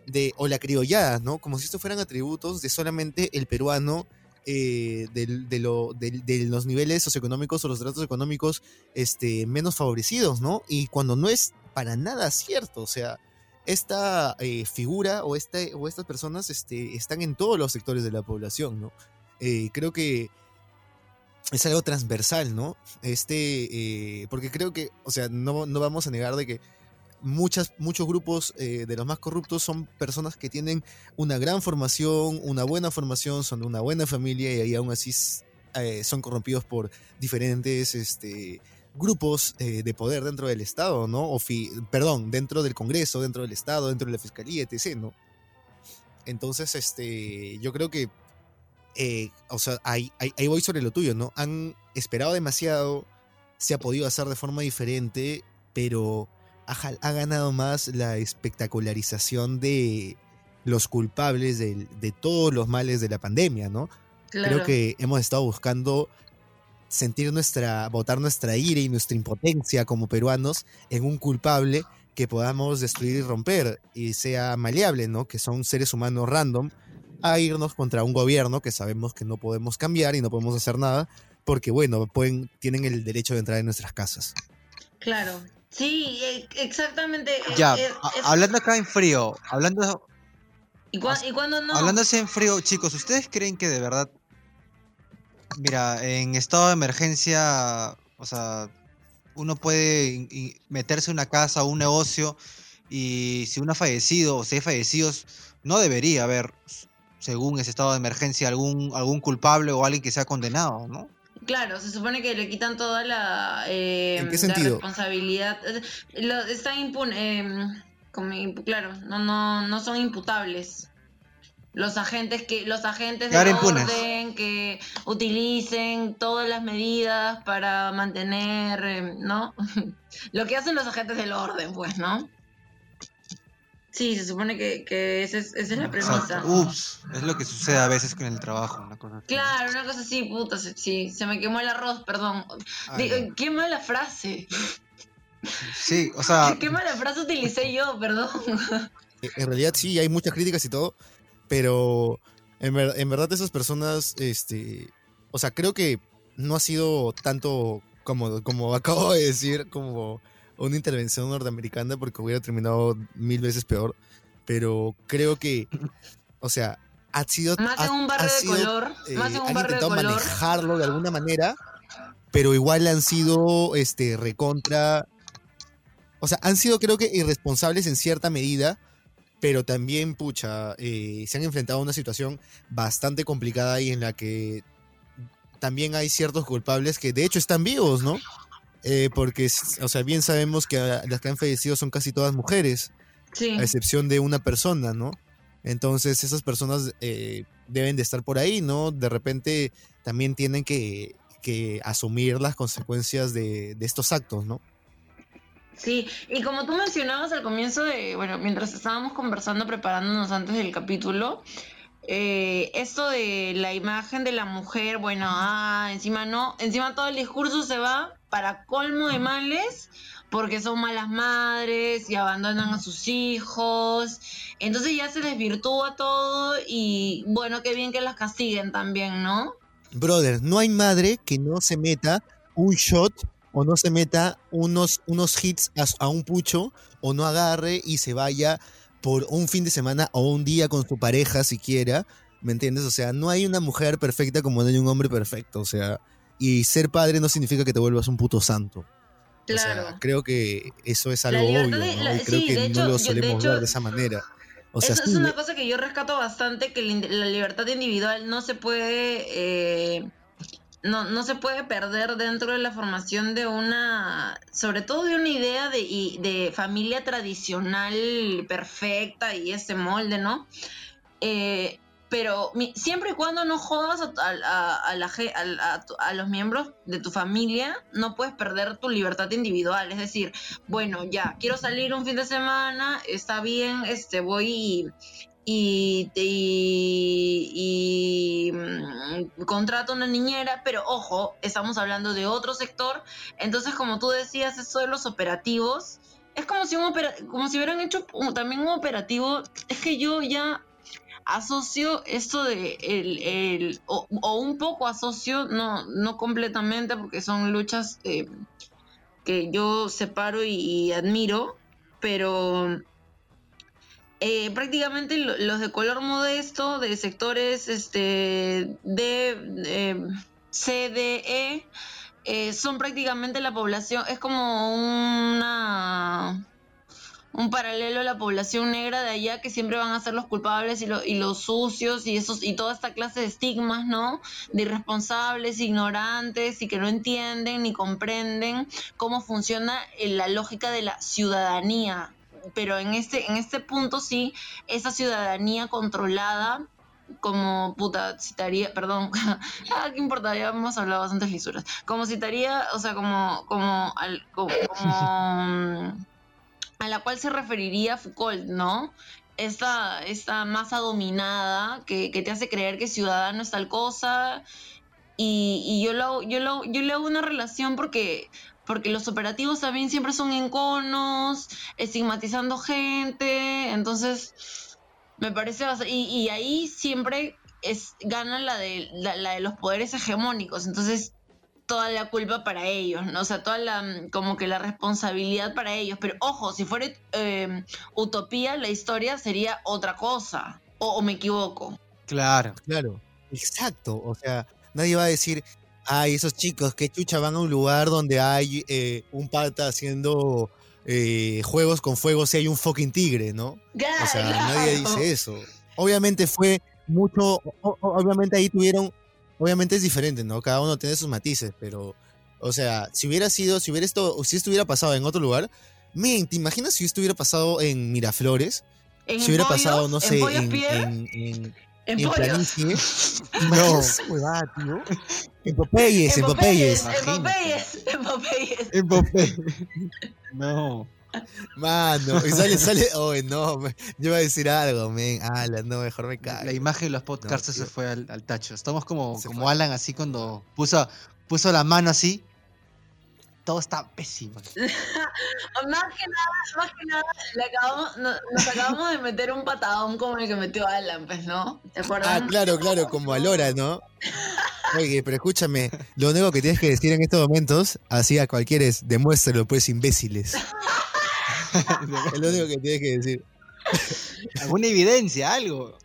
de, o la criollada, ¿no? Como si estos fueran atributos de solamente el peruano eh, de, lo- de los niveles socioeconómicos o los tratos económicos este, menos favorecidos, ¿no? Y cuando no es para nada cierto, o sea, esta eh, figura o, este, o estas personas este, están en todos los sectores de la población, ¿no? Eh, creo que es algo transversal, ¿no? Este, eh, porque creo que, o sea, no, no vamos a negar de que muchas, muchos grupos de los más corruptos son personas que tienen una gran formación, una buena formación, son de una buena familia y ahí aún así son corrompidos por diferentes este, grupos eh, de poder dentro del Estado, ¿no? O fi- perdón, dentro del Congreso, dentro del Estado, dentro de la Fiscalía, etc., ¿no? Entonces, este, yo creo que, eh, o sea, ahí, ahí- ahí voy sobre lo tuyo, ¿no? Han esperado demasiado, se ha podido hacer de forma diferente, pero ha, ganado más la espectacularización de los culpables de, todos los males de la pandemia, ¿no? Claro. Creo que hemos estado buscando sentir nuestra, botar nuestra ira y nuestra impotencia como peruanos en un culpable que podamos destruir y romper y sea maleable, ¿no? Que son seres humanos random a irnos contra un gobierno que sabemos que no podemos cambiar y no podemos hacer nada porque, bueno, pueden, tienen el derecho de entrar en nuestras casas. Claro. Sí, e- exactamente. e- Ya, e- es- hablando acá en frío, hablando, ¿Y, cua- y cuándo no? hablando así en frío, chicos, ¿ustedes creen que de verdad, mira, en estado de emergencia, o sea, uno puede meterse en una casa o un negocio y si uno ha fallecido o si hay fallecidos, no debería haber, según ese estado de emergencia, algún, algún culpable o alguien que sea condenado, ¿no? Claro, se supone que le quitan toda la, eh, ¿En qué la sentido? responsabilidad. Lo, están impun eh, como claro, no, no, no son imputables. Los agentes que, los agentes impunes. orden que utilicen todas las medidas para mantener, eh, ¿no? [laughs] Lo que hacen los agentes del orden, pues, ¿no? Sí, se supone que, que esa es, esa es la premisa. Exacto. Ups, es lo que sucede a veces con el trabajo, una cosa así. Claro, una cosa así, puta, se- sí, se me quemó el arroz, perdón. Digo, qué mala frase. Sí, o sea, [laughs] Qué mala frase utilicé yo, perdón. En realidad sí, hay muchas críticas y todo, pero en, ver- en verdad esas personas, este, o sea, creo que no ha sido tanto como, como [laughs] acabo de decir, como una intervención norteamericana, porque hubiera terminado mil veces peor, pero creo que, o sea, ha sido... Más ha- en un ha barrio de sido, color, eh, más en un han barrio de intentado color. manejarlo de alguna manera, pero igual han sido este recontra o sea, han sido creo que irresponsables en cierta medida, pero también, pucha, eh, se han enfrentado a una situación bastante complicada y en la que también hay ciertos culpables que de hecho están vivos, ¿no? Eh, porque, o sea, bien sabemos que ah, las que han fallecido son casi todas mujeres Sí. a excepción de una persona, ¿no? Entonces esas personas eh, deben de estar por ahí, ¿no? De repente también tienen que, que asumir las consecuencias de, de estos actos, ¿no? Sí, y como tú mencionabas al comienzo de, bueno, mientras estábamos conversando, preparándonos antes del capítulo, eh, esto de la imagen de la mujer, bueno, ah, encima no, encima todo el discurso se va para colmo de males, porque son malas madres y abandonan a sus hijos, entonces ya se desvirtúa todo y bueno, qué bien que las castiguen también, ¿no? Brother, no hay madre que no se meta un shot o no se meta unos, unos hits a, a un pucho o no agarre y se vaya por un fin de semana o un día con su pareja siquiera, ¿me entiendes? O sea, no hay una mujer perfecta como no hay un hombre perfecto, o sea, y ser padre no significa que te vuelvas un puto santo. Claro. O sea, creo que eso es algo obvio, de- ¿no? la- y creo sí, que no hecho, lo solemos hecho, ver de esa manera. O sea, Eso sí, es una cosa que yo rescato bastante, que la libertad individual no se puede, eh, no, no se puede perder dentro de la formación de una, sobre todo de una idea de, de familia tradicional perfecta y ese molde, ¿no? Eh, pero siempre y cuando no jodas a, a- a la a los miembros de tu familia, no puedes perder tu libertad individual. Es decir, bueno, ya, quiero salir un fin de semana, está bien, este, voy y, y, y- mm, contrato una niñera, pero ojo, estamos hablando de otro sector. Entonces, como tú decías, eso de los operativos, es como si, un opera- como si hubieran hecho también un operativo. Es que yo ya asocio esto de el, el- o, un poco asocio, no, no completamente, porque son luchas eh, que yo separo y admiro, pero eh, prácticamente lo- los de color modesto, de sectores este, D, eh, C, D, E, eh, son prácticamente la población, es como una un paralelo a la población negra de allá que siempre van a ser los culpables y, lo- y los sucios y esos y toda esta clase de estigmas, ¿no? De irresponsables, ignorantes y que no entienden ni comprenden cómo funciona eh, la lógica de la ciudadanía. Pero en este, en este punto sí, esa ciudadanía controlada como puta citaría, perdón, [laughs] ah, qué importa, ya hemos hablado bastantes lisuras. Como citaría, o sea, como, como, al- como, como, mm, a la cual se referiría Foucault, ¿no? Esta, esta masa dominada que, que te hace creer que ciudadano es tal cosa. Y, y yo, lo, yo, lo, yo le hago una relación porque, porque los operativos también siempre son en conos, estigmatizando gente. Entonces, me parece bast- y, y ahí siempre es gana la de la, la de los poderes hegemónicos entonces toda la culpa para ellos no o sea toda la mm, como que la responsabilidad para ellos pero ojo si fuera eh, utopía la historia sería otra cosa o, o me equivoco Claro. Claro, exacto. O sea, nadie va a decir, ay, esos chicos, que chucha van a un lugar donde hay eh, un pata haciendo eh, juegos con fuego si hay un fucking tigre, ¿no? O sea, nadie dice eso. Obviamente fue mucho, obviamente ahí tuvieron, obviamente es diferente, ¿no? Cada uno tiene sus matices, pero, o sea, si hubiera sido, si hubiera esto, si esto hubiera pasado en otro lugar, men, ¿te imaginas si esto hubiera pasado en Miraflores? en Si hubiera pollos, pasado, no sé, en, en en. Planicie. ¿Imaginas esa huevada, tío? En Popeyes, en Popeyes. en Popeyes, en Popeyes. No. Mano, y sale, sale, [laughs] oh, no, me- yo iba a decir algo, men, ala, no, mejor me La cago. imagen de los podcasts No, se fue al, al tacho. Estamos como, Se como fue. Alan así cuando puso, puso la mano así. Todo está pésimo. [laughs] Más que nada, más que nada, le acabamos, no- nos acabamos de meter un patadón como el que metió Alan, pues, ¿no? ¿Te acuerdas? Ah, claro, claro, como a Lora, ¿no? Oye, pero escúchame, lo único que tienes que decir en estos momentos, así a cualquiera es, demuéstralo, pues, imbéciles. Es [laughs] lo único que tienes que decir. ¿Alguna evidencia? ¿Algo?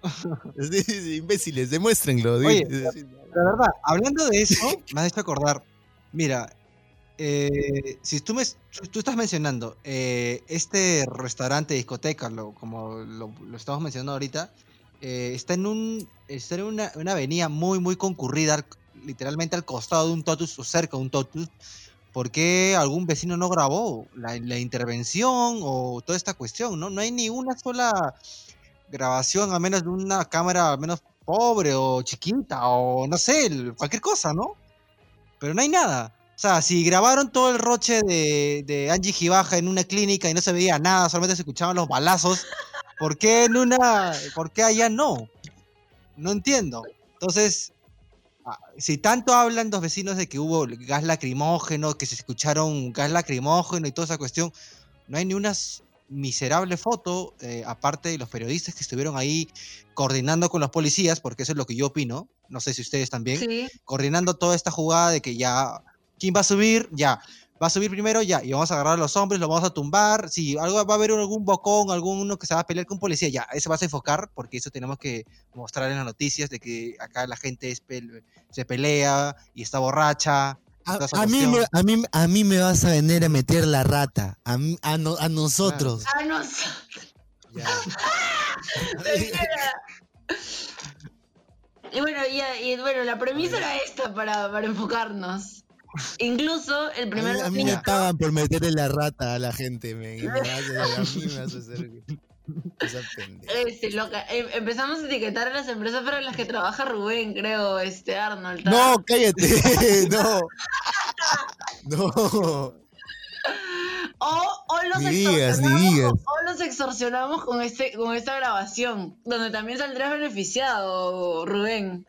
Sí, sí, sí, imbéciles, demuéstrenlo. Oye, La verdad, hablando de eso, me has hecho acordar. Mira, eh, si tú, me, tú estás mencionando eh, este restaurante, discoteca, lo, como lo, estamos mencionando ahorita, eh, está en, un, está en una, una avenida muy, muy concurrida, al- literalmente al costado de un totus o cerca de un totus. ¿Por qué algún vecino no grabó la, la intervención o toda esta cuestión? ¿no? no hay ni una sola grabación, a menos de una cámara, al menos pobre o chiquita o no sé, cualquier cosa, ¿no? Pero no hay nada. O sea, si grabaron todo el roche de, de Angie Gibaja en una clínica y no se veía nada, solamente se escuchaban los balazos, ¿por qué en una, por qué allá no? No entiendo. Entonces, ah, si tanto hablan los vecinos de que hubo gas lacrimógeno, que se escucharon gas lacrimógeno y toda esa cuestión, no hay ni una miserable foto, eh, aparte de los periodistas que estuvieron ahí coordinando con los policías, porque eso es lo que yo opino, no sé si ustedes también, Sí. coordinando toda esta jugada de que ya, ¿quién va a subir? Ya, va a subir primero, ya, y vamos a agarrar a los hombres, lo vamos a tumbar, si algo va a haber algún bocón, alguno que se va a pelear con policía, ya, eso vas a enfocar, porque eso tenemos que mostrar en las noticias de que acá la gente se pelea y está borracha. A, a mí me, a, mí, a mí me vas a venir a meter la rata, a, a, no- a nosotros. Ah, no. Ya. [laughs] Y bueno, ya, y bueno, la premisa era esta para, para enfocarnos. Incluso el primer a mí me pagan por meterle la rata a la gente, me vas a, mí me esa pendeja. Este, loca, em- empezamos a etiquetar a las empresas para las que trabaja Rubén, creo, este Arnold. No, cállate, [laughs] no. No. O, o los Ni digas, ni extorsionamos, digas. o los extorsionamos con este, con esta grabación, donde también saldrás beneficiado, Rubén.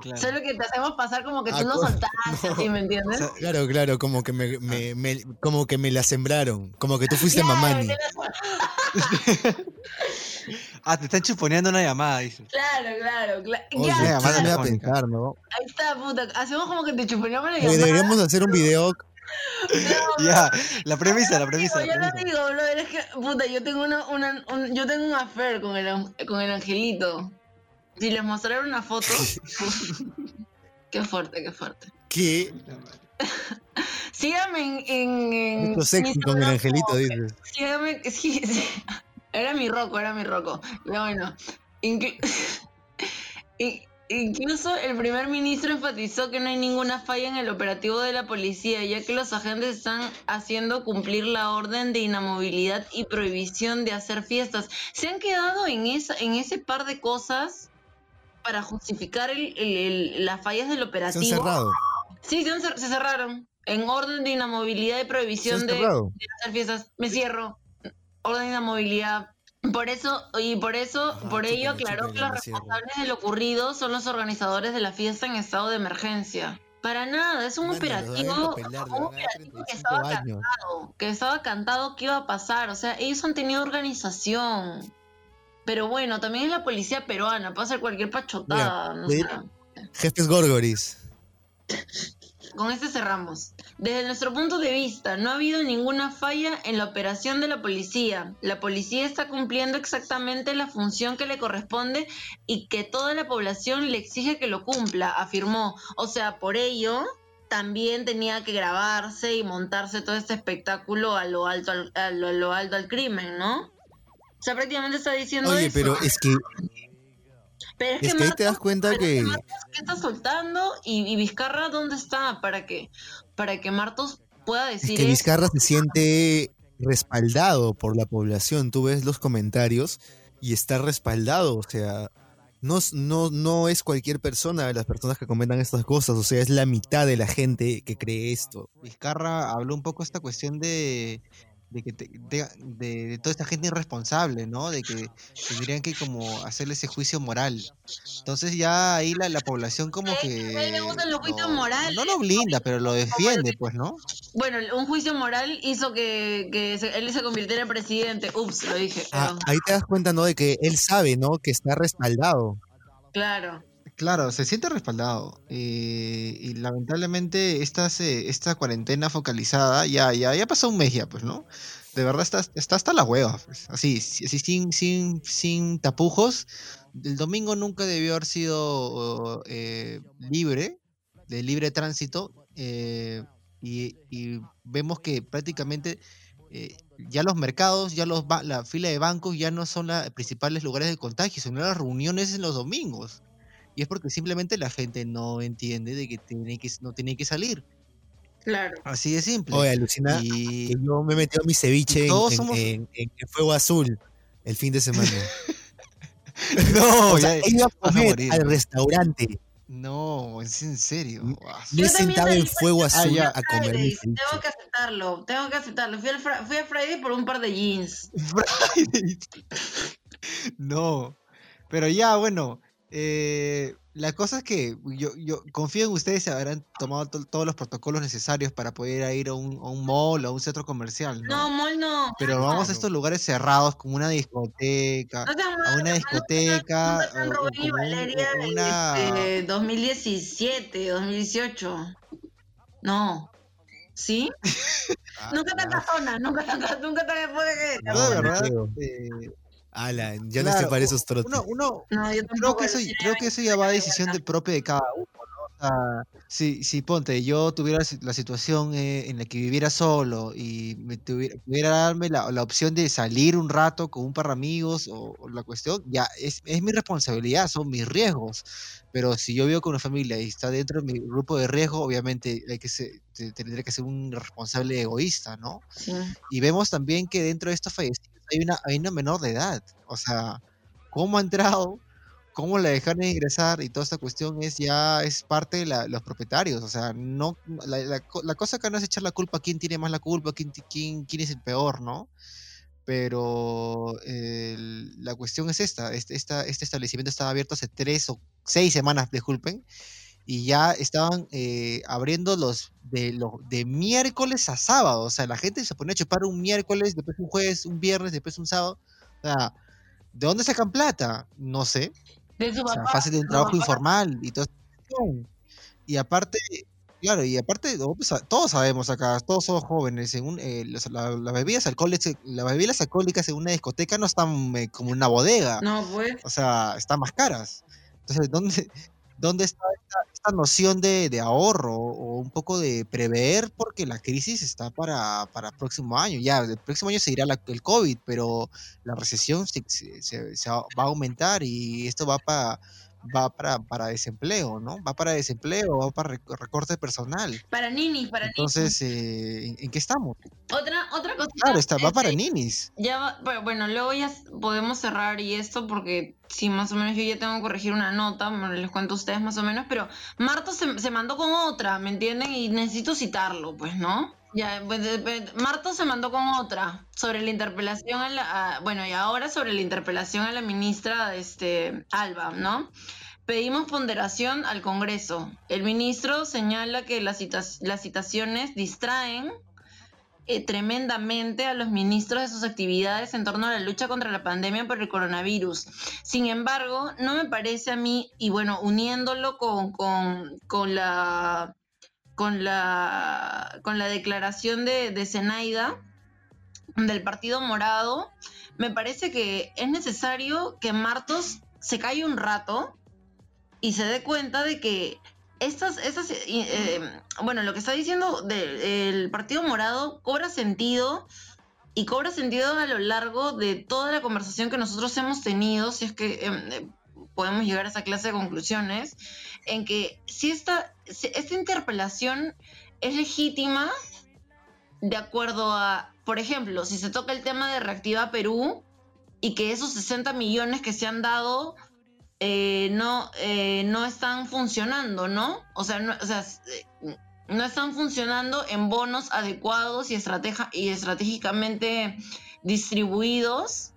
Claro. Solo que te hacemos pasar como que Ah, tú no co- [laughs] soltaste, no. ¿sí me entiendes? O sea, Claro, claro, como que me, me- me- como que me la sembraron. Como que tú fuiste Claro, mamani. que [laughs] Ah, te están chuponeando una llamada, dices. Claro, claro, claro. Oye, Ya, ¿quién llamada me va a pensar, no? ahí está, puta. Hacemos como que te chuponeamos la llamada. deberíamos hacer un video. Ya, la premisa, la premisa. Digo, la yo lo digo, brother, es que, puta, yo tengo una, una, un, yo tengo un affair con el, con el angelito. Si les mostrara una foto, [laughs] [laughs] qué fuerte, qué fuerte. que [laughs] Síganme en, en, en sexy con el angelito, dices. Síganme, sí, sí. Era mi roco, era mi roco. Pero bueno, inclu- in- incluso el primer ministro enfatizó que no hay ninguna falla en el operativo de la policía, ya que los agentes están haciendo cumplir la orden de inamovilidad y prohibición de hacer fiestas. Se han quedado en, esa, en ese par de cosas para justificar el- el- el- las fallas del Se han operativo. cerrado. Sí, se, han cer- se cerraron. En orden de inamovilidad y prohibición de, de hacer fiestas. Me cierro. Orden de inamovilidad. Por eso, y por eso, Ajá, por ello aclaró que los responsables de lo ocurrido son los organizadores de la fiesta en estado de emergencia. Para nada, es un operativo, pelar, un operativo que 35 estaba años. cantado, que estaba cantado que iba a pasar. O sea, ellos han tenido organización. Pero bueno, también es la policía peruana, puede hacer cualquier pachotada. no de- sé. Jefes Gorgoris. [laughs] Con este cerramos. Desde nuestro punto de vista, no ha habido ninguna falla en la operación de la policía. La policía está cumpliendo exactamente la función que le corresponde y que toda la población le exige que lo cumpla, afirmó. O sea, por ello, también tenía que grabarse y montarse todo este espectáculo a lo alto al, a lo, a lo alto al crimen, ¿no? O sea, prácticamente está diciendo Oye, eso. pero es que, Pero es que ahí te das cuenta que. Marcos, ¿qué está soltando? Y, y Vizcarra, ¿dónde está? Para que, para que Martos pueda Es decir que eso. Vizcarra se siente respaldado por la población. Tú ves los comentarios y está respaldado. O sea, no, es- no, no es cualquier persona de las personas que comentan estas cosas. O sea, es la mitad de la gente que cree esto. Vizcarra habló un poco esta cuestión de, de que te- de, de- de toda esta gente irresponsable, ¿no? De que tendrían que como hacerle ese juicio moral. Entonces ya ahí la, la población como que a él le gustan los juicios lo- morales. no lo blinda, pero lo defiende, pues, ¿no? Bueno, un juicio moral hizo que, que se- él se convirtiera en presidente. Ups, lo dije. Ah, ahí te das cuenta, ¿no? De que él sabe, ¿no? Que está respaldado. claro. Claro, se siente respaldado. eh, y lamentablemente esta, se- esta cuarentena focalizada ya, ya, ya pasó un mes ya, pues, ¿no? De verdad está, está hasta la hueva, pues. Así, así sin, sin, sin tapujos. El domingo nunca debió haber sido eh, libre, de libre tránsito. eh, y, vemos que prácticamente eh, ya los mercados, ya los la fila de bancos ya no son los principales lugares de contagio, sino las reuniones en los domingos. Y es porque simplemente la gente no entiende de que, tiene que no tiene que salir. Claro. Así de simple. Oye, alucina y que yo me he metido mi ceviche en, somos- en- en- en fuego azul el fin de semana. [laughs] no, [laughs] o sea, ya- ido a al restaurante. no, es en serio. Mm, Ah, Me he sentado me en fuego azul ya. a comer mi Fridays, ceviche. tengo que aceptarlo, tengo que aceptarlo. Fui, al fui a Friday por un par de jeans. [laughs] Friday. no, pero ya, bueno, eh, la cosa es que yo, yo confío en ustedes, habrán tomado to- todos los protocolos necesarios para poder ir a un, a un mall o a un centro comercial, No, ¿no? mall no. Pero vamos no. a estos lugares cerrados como una discoteca, No sean a una discoteca nunca sean o- o un- Valeria una... este, 2017, 2018. No. ¿Sí? [laughs] nunca tanta zona, nunca tanta, nunca tanta puede Yo de No, no verdad, eh, Ala, ya no claro, estoy para esos trotes. uno, uno, No, yo creo que eso, creo que eso ya va a decisión de propia de cada uno, ¿no? O sea, si, si ponte, yo tuviera la situación eh, en la que viviera solo y me tuviera, pudiera darme la, la opción de salir un rato con un par de amigos o, o la cuestión, ya es, es mi responsabilidad, son mis riesgos. Pero si yo vivo con una familia y está dentro de mi grupo de riesgo, obviamente hay que ser, te- tendría que ser un responsable egoísta, ¿no? Sí. Y vemos también que dentro de estos fallecidos hay una, hay una menor de edad. O sea, cómo ha entrado, cómo la dejaron ingresar y toda esta cuestión es ya es parte de la- los propietarios. O sea, no la, la la cosa acá no es echar la culpa a quién tiene más la culpa, quién, quién, quién es el peor, ¿no? Pero el- la cuestión es esta, este, esta, este establecimiento estaba abierto hace tres o seis semanas, disculpen, y ya estaban eh, abriendo los de, los de miércoles a sábado. O sea, la gente se ponía a chupar un miércoles, después un jueves, un viernes, después un sábado. O sea, ¿de dónde sacan plata? No sé. De su O sea, papá. fácil de un trabajo papá. informal y todo. Y aparte, claro, y aparte, pues, todos sabemos acá, todos somos jóvenes, en un, eh, las, la- las bebidas alcohólicas, las bebidas alcohólicas en una discoteca no están eh, como una bodega, No, pues. o sea, están más caras. Entonces, ¿dónde, dónde está esta, noción de, de ahorro o un poco de prever? Porque la crisis está para, para el próximo año. Ya, el próximo año seguirá la- el COVID, pero la recesión se- se- se va a aumentar y esto va para va para, para desempleo, ¿no? Va para desempleo, va para rec- recorte personal. Para ninis, para Entonces, eh, ¿en, en qué estamos? Otra, otra cosa. Claro, está, va para ninis. Ya va- pero bueno, luego ya podemos cerrar y esto porque sí, más o menos yo ya tengo que corregir una nota, les cuento a ustedes más o menos, pero Marto se, se mandó con otra, ¿me entienden? Y necesito citarlo, pues, ¿no? Ya, pues, Marto se mandó con otra sobre la interpelación a la, bueno, y ahora sobre la interpelación a la ministra, este, Alba, ¿no? Pedimos ponderación al Congreso. El ministro señala que las, citas- las citaciones distraen eh, tremendamente a los ministros de sus actividades en torno a la lucha contra la pandemia por el coronavirus. Sin embargo, no me parece a mí, y bueno, uniéndolo con, con, con la con la con la declaración de, de Zenaida del Partido Morado, me parece que es necesario que Martos se calle un rato y se dé cuenta de que estas, estas eh, eh, bueno, lo que está diciendo del Partido Morado cobra sentido y cobra sentido a lo largo de toda la conversación que nosotros hemos tenido, si es que eh, podemos llegar a esa clase de conclusiones, en que si esta, esta interpelación es legítima de acuerdo a, por ejemplo, si se toca el tema de Reactiva Perú y que esos 60 millones que se han dado eh, no, eh, no están funcionando, ¿no? O sea, no, eh, no están funcionando en bonos adecuados y, estratega- y estratégicamente distribuidos.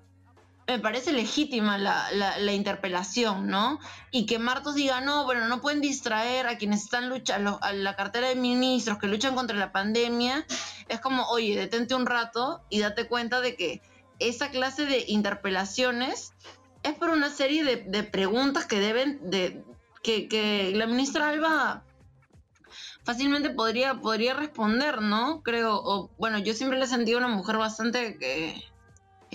Me parece legítima la, la- la interpelación, ¿no? Y que Martos diga, no, bueno, no pueden distraer a quienes están luchando, a la cartera de ministros que luchan contra la pandemia. Es como, oye, detente un rato y date cuenta de que esa clase de interpelaciones es por una serie de, de preguntas que deben de que, que la ministra Alba fácilmente podría podría responder no creo o bueno yo siempre le he sentido una mujer bastante que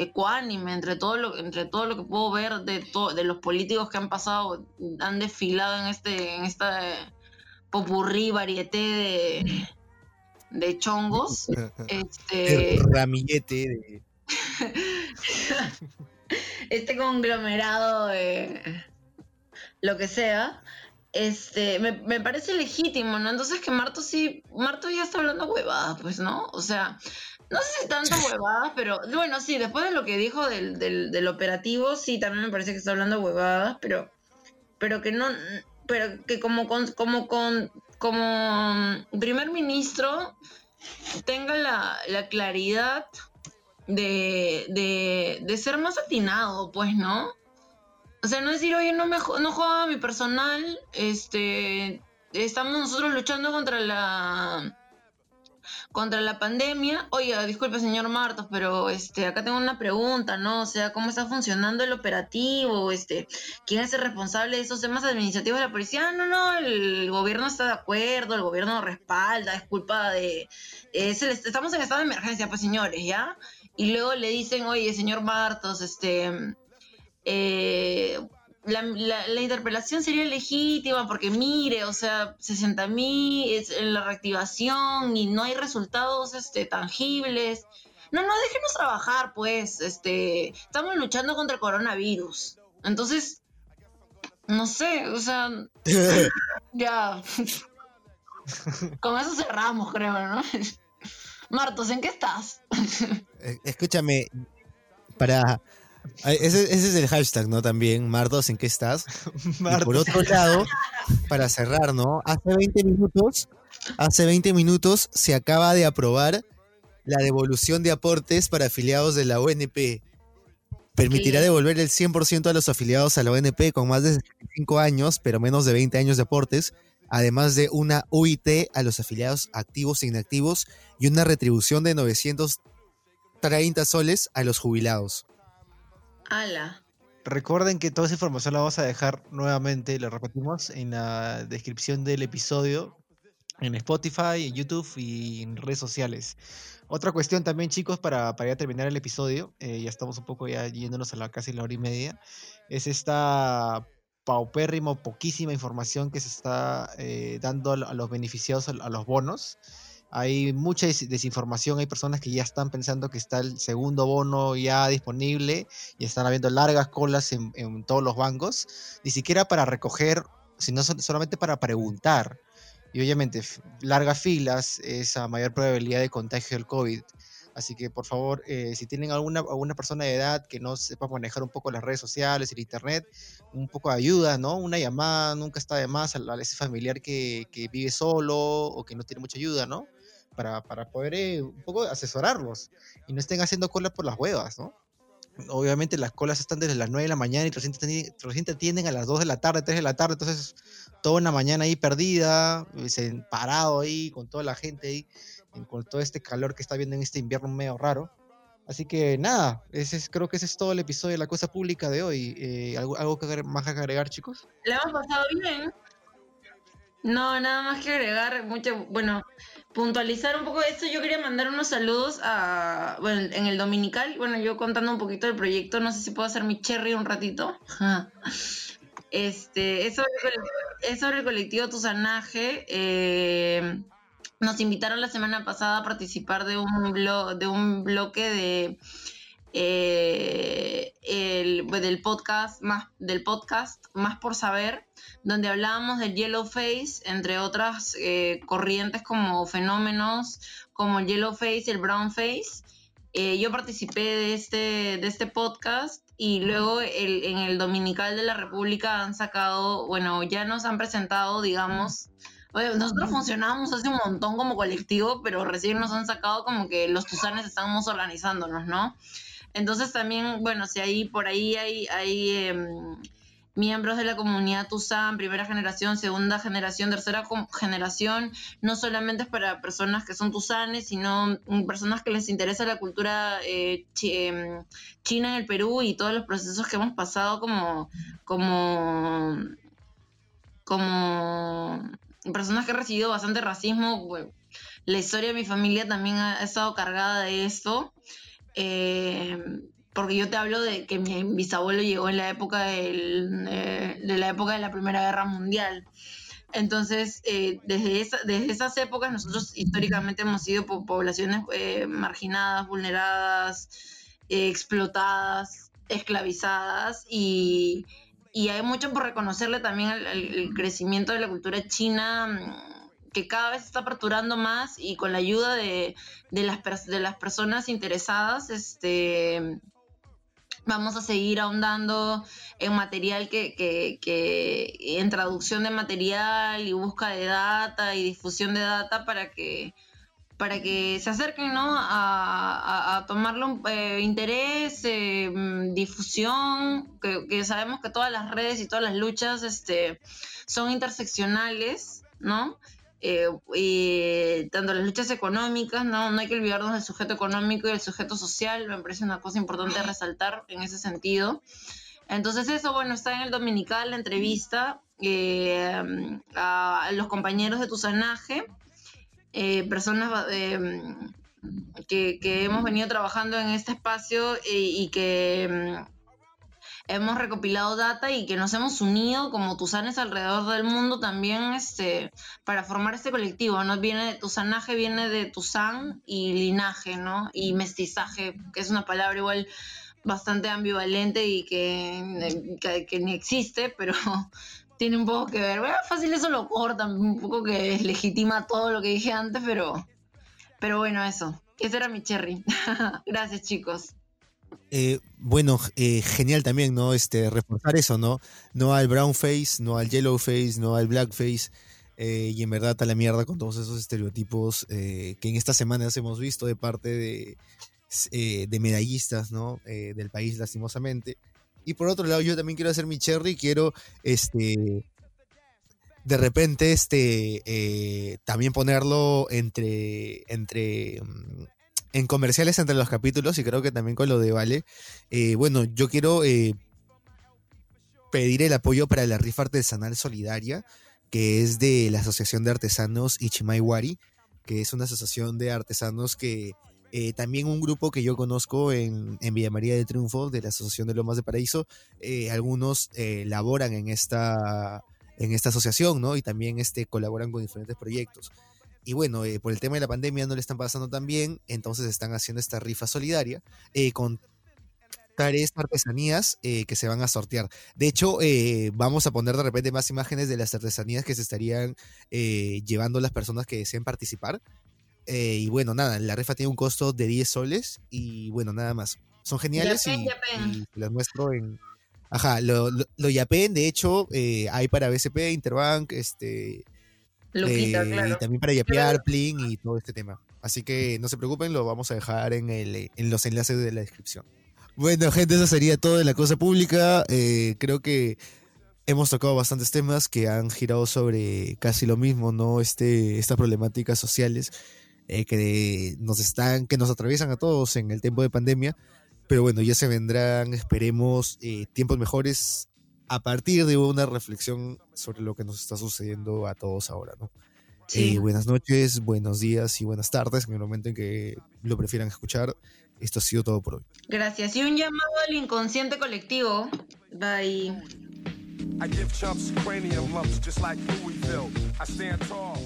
ecuánime entre todo lo entre todo lo que puedo ver de to- de los políticos que han pasado han desfilado en este en esta popurrí varieté de de chongos [laughs] este El ramillete de- [laughs] este conglomerado de lo que sea, este, me, me parece legítimo, ¿no? Entonces que Marto sí, Marto ya está hablando huevadas, pues, ¿no? O sea, no sé si tantas huevadas, pero bueno, sí, después de lo que dijo del, del, del operativo, sí, también me parece que está hablando huevadas, pero, pero que no, pero que como con, como con, como primer ministro tenga la, la claridad de, de, de ser más atinado, pues, ¿no? O sea, no decir, oye, no me no joda mi personal, este, estamos nosotros luchando contra la contra la pandemia. Oiga, disculpe, señor Martos, pero este, acá tengo una pregunta, ¿no? O sea, ¿cómo está funcionando el operativo? Este, ¿quién es el responsable de esos temas administrativos de la policía? Ah, no, no, el gobierno está de acuerdo, el gobierno respalda, es culpa de... el- estamos en estado de emergencia, pues, señores, ¿ya? Y luego le dicen, oye, señor Martos, este... eh, la, la- la interpelación sería legítima porque mire, o sea, 60 mil es en la reactivación y no hay resultados este, tangibles. No, no, déjenos trabajar, pues, este, estamos luchando contra el coronavirus. Entonces, no sé, o sea, [laughs] ya. Con eso cerramos, creo, ¿no? [laughs] Martos, ¿en qué estás? [laughs] Eh, Escúchame, para... Ese, ese es el hashtag, ¿no? También, Mardos, ¿en qué estás? [laughs] Y por otro lado, para cerrar, ¿no? Hace 20 minutos, hace 20 minutos se acaba de aprobar la devolución de aportes para afiliados de la ONP. Permitirá devolver el 100% a los afiliados a la ONP con más de 65 años, pero menos de 20 años de aportes, además de una UIT a los afiliados activos e inactivos y una retribución de 930 soles a los jubilados. ¡Hala! Recuerden que toda esa información la vamos a dejar nuevamente, lo repetimos, en la descripción del episodio, en Spotify, en YouTube y en redes sociales. Otra cuestión también, chicos, para, para ya terminar el episodio, eh, ya estamos un poco ya yéndonos a la casi la hora y media, es esta paupérrimo, poquísima información que se está eh, dando a los beneficiados a los bonos hay mucha desinformación, hay personas que ya están pensando que está el segundo bono ya disponible y están habiendo largas colas en, todos los bancos, ni siquiera para recoger, sino solamente para preguntar. Y obviamente largas filas es a mayor probabilidad de contagio del COVID. Así que por favor, eh, si tienen alguna, alguna persona de edad que no sepa manejar un poco las redes sociales, el internet, un poco de ayuda, ¿no? Una llamada nunca está de más a, ese familiar que, que, vive solo o que no tiene mucha ayuda, ¿no? Para, para poder eh, un poco asesorarlos y no estén haciendo colas por las huevas, ¿no? Obviamente las colas están desde las 9 de la mañana y recién te atienden a las 2 de la tarde, 3 de la tarde, entonces toda una mañana ahí perdida, eh, parado ahí con toda la gente ahí, con todo este calor que está viendo en este invierno medio raro. Así que nada, ese es, creo que ese es todo el episodio de la cosa pública de hoy. Eh, ¿algo, ¿Algo más que agregar, chicos? Le hemos pasado bien. No, nada más que agregar, mucho, bueno, puntualizar un poco esto, yo quería mandar unos saludos a, bueno, en el Dominical, bueno, yo contando un poquito del proyecto, no sé si puedo hacer mi cherry un ratito. [laughs] Este, es sobre, el colectivo Tusanaje. Eh, nos invitaron la semana pasada a participar de un, blo de un bloque de eh, el, pues, del podcast más del podcast más por saber donde hablábamos del yellow face entre otras eh, corrientes como fenómenos como el yellow face el brown face eh, yo participé de este de este podcast y luego en el dominical de la república han sacado bueno ya nos han presentado digamos nosotros funcionábamos hace un montón como colectivo, pero recién nos han sacado como que los tusanes estamos organizándonos, ¿no? Entonces también, bueno, si ahí por ahí hay, hay em, miembros de la comunidad Tuzán, primera generación, segunda generación, tercera generación, no solamente es para personas que son tusanes, sino mm, personas que les interesa la cultura eh, em, china en el Perú y todos los procesos que hemos pasado como, como, como personas que han recibido bastante racismo. la historia de mi familia también ha estado cargada de esto. Eh, porque yo te hablo de que mi bisabuelo llegó en la época del, eh, de la época de la Primera Guerra Mundial. Entonces, eh, desde, desde esas épocas nosotros históricamente hemos sido poblaciones marginadas, vulneradas, explotadas, esclavizadas y, y, hay mucho por reconocerle también el crecimiento de la cultura china que cada vez se está aperturando más y con la ayuda de, las, de las personas interesadas, este, vamos a seguir ahondando en material que, que, en traducción de material y busca de data y difusión de data para que para que se acerquen ¿no? a, a, tomarle eh, interés, eh, difusión, que, que, sabemos que todas las redes y todas las luchas este, son interseccionales, ¿no? Eh, tanto las luchas económicas, ¿no? no hay que olvidarnos del sujeto económico y del sujeto social, me parece una cosa importante resaltar en ese sentido. Entonces eso, bueno, está en el dominical, la entrevista eh, a los compañeros de tu sanaje, eh, personas que, que, hemos venido trabajando en este espacio y que hemos recopilado data y que nos hemos unido como tusanes alrededor del mundo también este, para formar este colectivo, ¿no? Viene de tusanaje, viene de tusan y linaje, ¿no? Y mestizaje, que es una palabra igual bastante ambivalente y que, que, ni existe, pero [laughs] tiene un poco que ver. Bueno, fácil eso lo corta, un poco que legitima todo lo que dije antes, pero, pero bueno, eso. Ese era mi cherry. [laughs] Gracias, chicos. Eh, bueno, eh, genial también, ¿no? Este, reforzar eso, ¿no? No al brown face, no al yellow face, no al black face. Eh, y en verdad a la mierda con todos esos estereotipos que en estas semanas hemos visto de parte de, de medallistas, ¿no? Del país, lastimosamente. Y por otro lado, yo también quiero hacer mi cherry, quiero, este, de repente, este, también ponerlo entre, entre, mm, en comerciales entre los capítulos y creo que también con lo de Vale. bueno, yo quiero pedir el apoyo para la rifa artesanal solidaria, que es de la Asociación de Artesanos Ichimaiwari, que es una asociación de artesanos que eh, también un grupo que yo conozco en, en, Villa María de Triunfo, de la Asociación de Lomas de Paraíso, eh, algunos eh, laboran en esta, en esta asociación, ¿no? Y también este, colaboran con diferentes proyectos. Y bueno, por el tema de la pandemia no le están pasando tan bien, entonces están haciendo esta rifa solidaria con tres artesanías que se van a sortear. De hecho, vamos a poner de repente más imágenes de las artesanías que se estarían llevando las personas que deseen participar. Eh, y bueno, nada, la rifa tiene un costo de 10 soles y bueno, nada más. Son geniales y, las muestro en... Ajá, lo, lo, lo yapen, de hecho, eh, hay para BCP, Interbank, este... Eh, y también para yapear, Plin y todo este tema. Así que no se preocupen, lo vamos a dejar en, el, en los enlaces de la descripción. Bueno, gente, eso sería todo en la cosa pública. creo que hemos tocado bastantes temas que han girado sobre casi lo mismo, ¿no? Este, estas problemáticas sociales eh, que nos están, que nos atraviesan a todos en el tiempo de pandemia. Pero bueno, ya se vendrán, esperemos, eh, tiempos mejores a partir de una reflexión sobre lo que nos está sucediendo a todos ahora, ¿no? Eh, buenas noches, buenos días y buenas tardes, en el momento en que lo prefieran escuchar. Esto ha sido todo por hoy. Gracias. Y un llamado al inconsciente colectivo. Bye. I give chumps cranium lumps just like Louisville. I stand tall,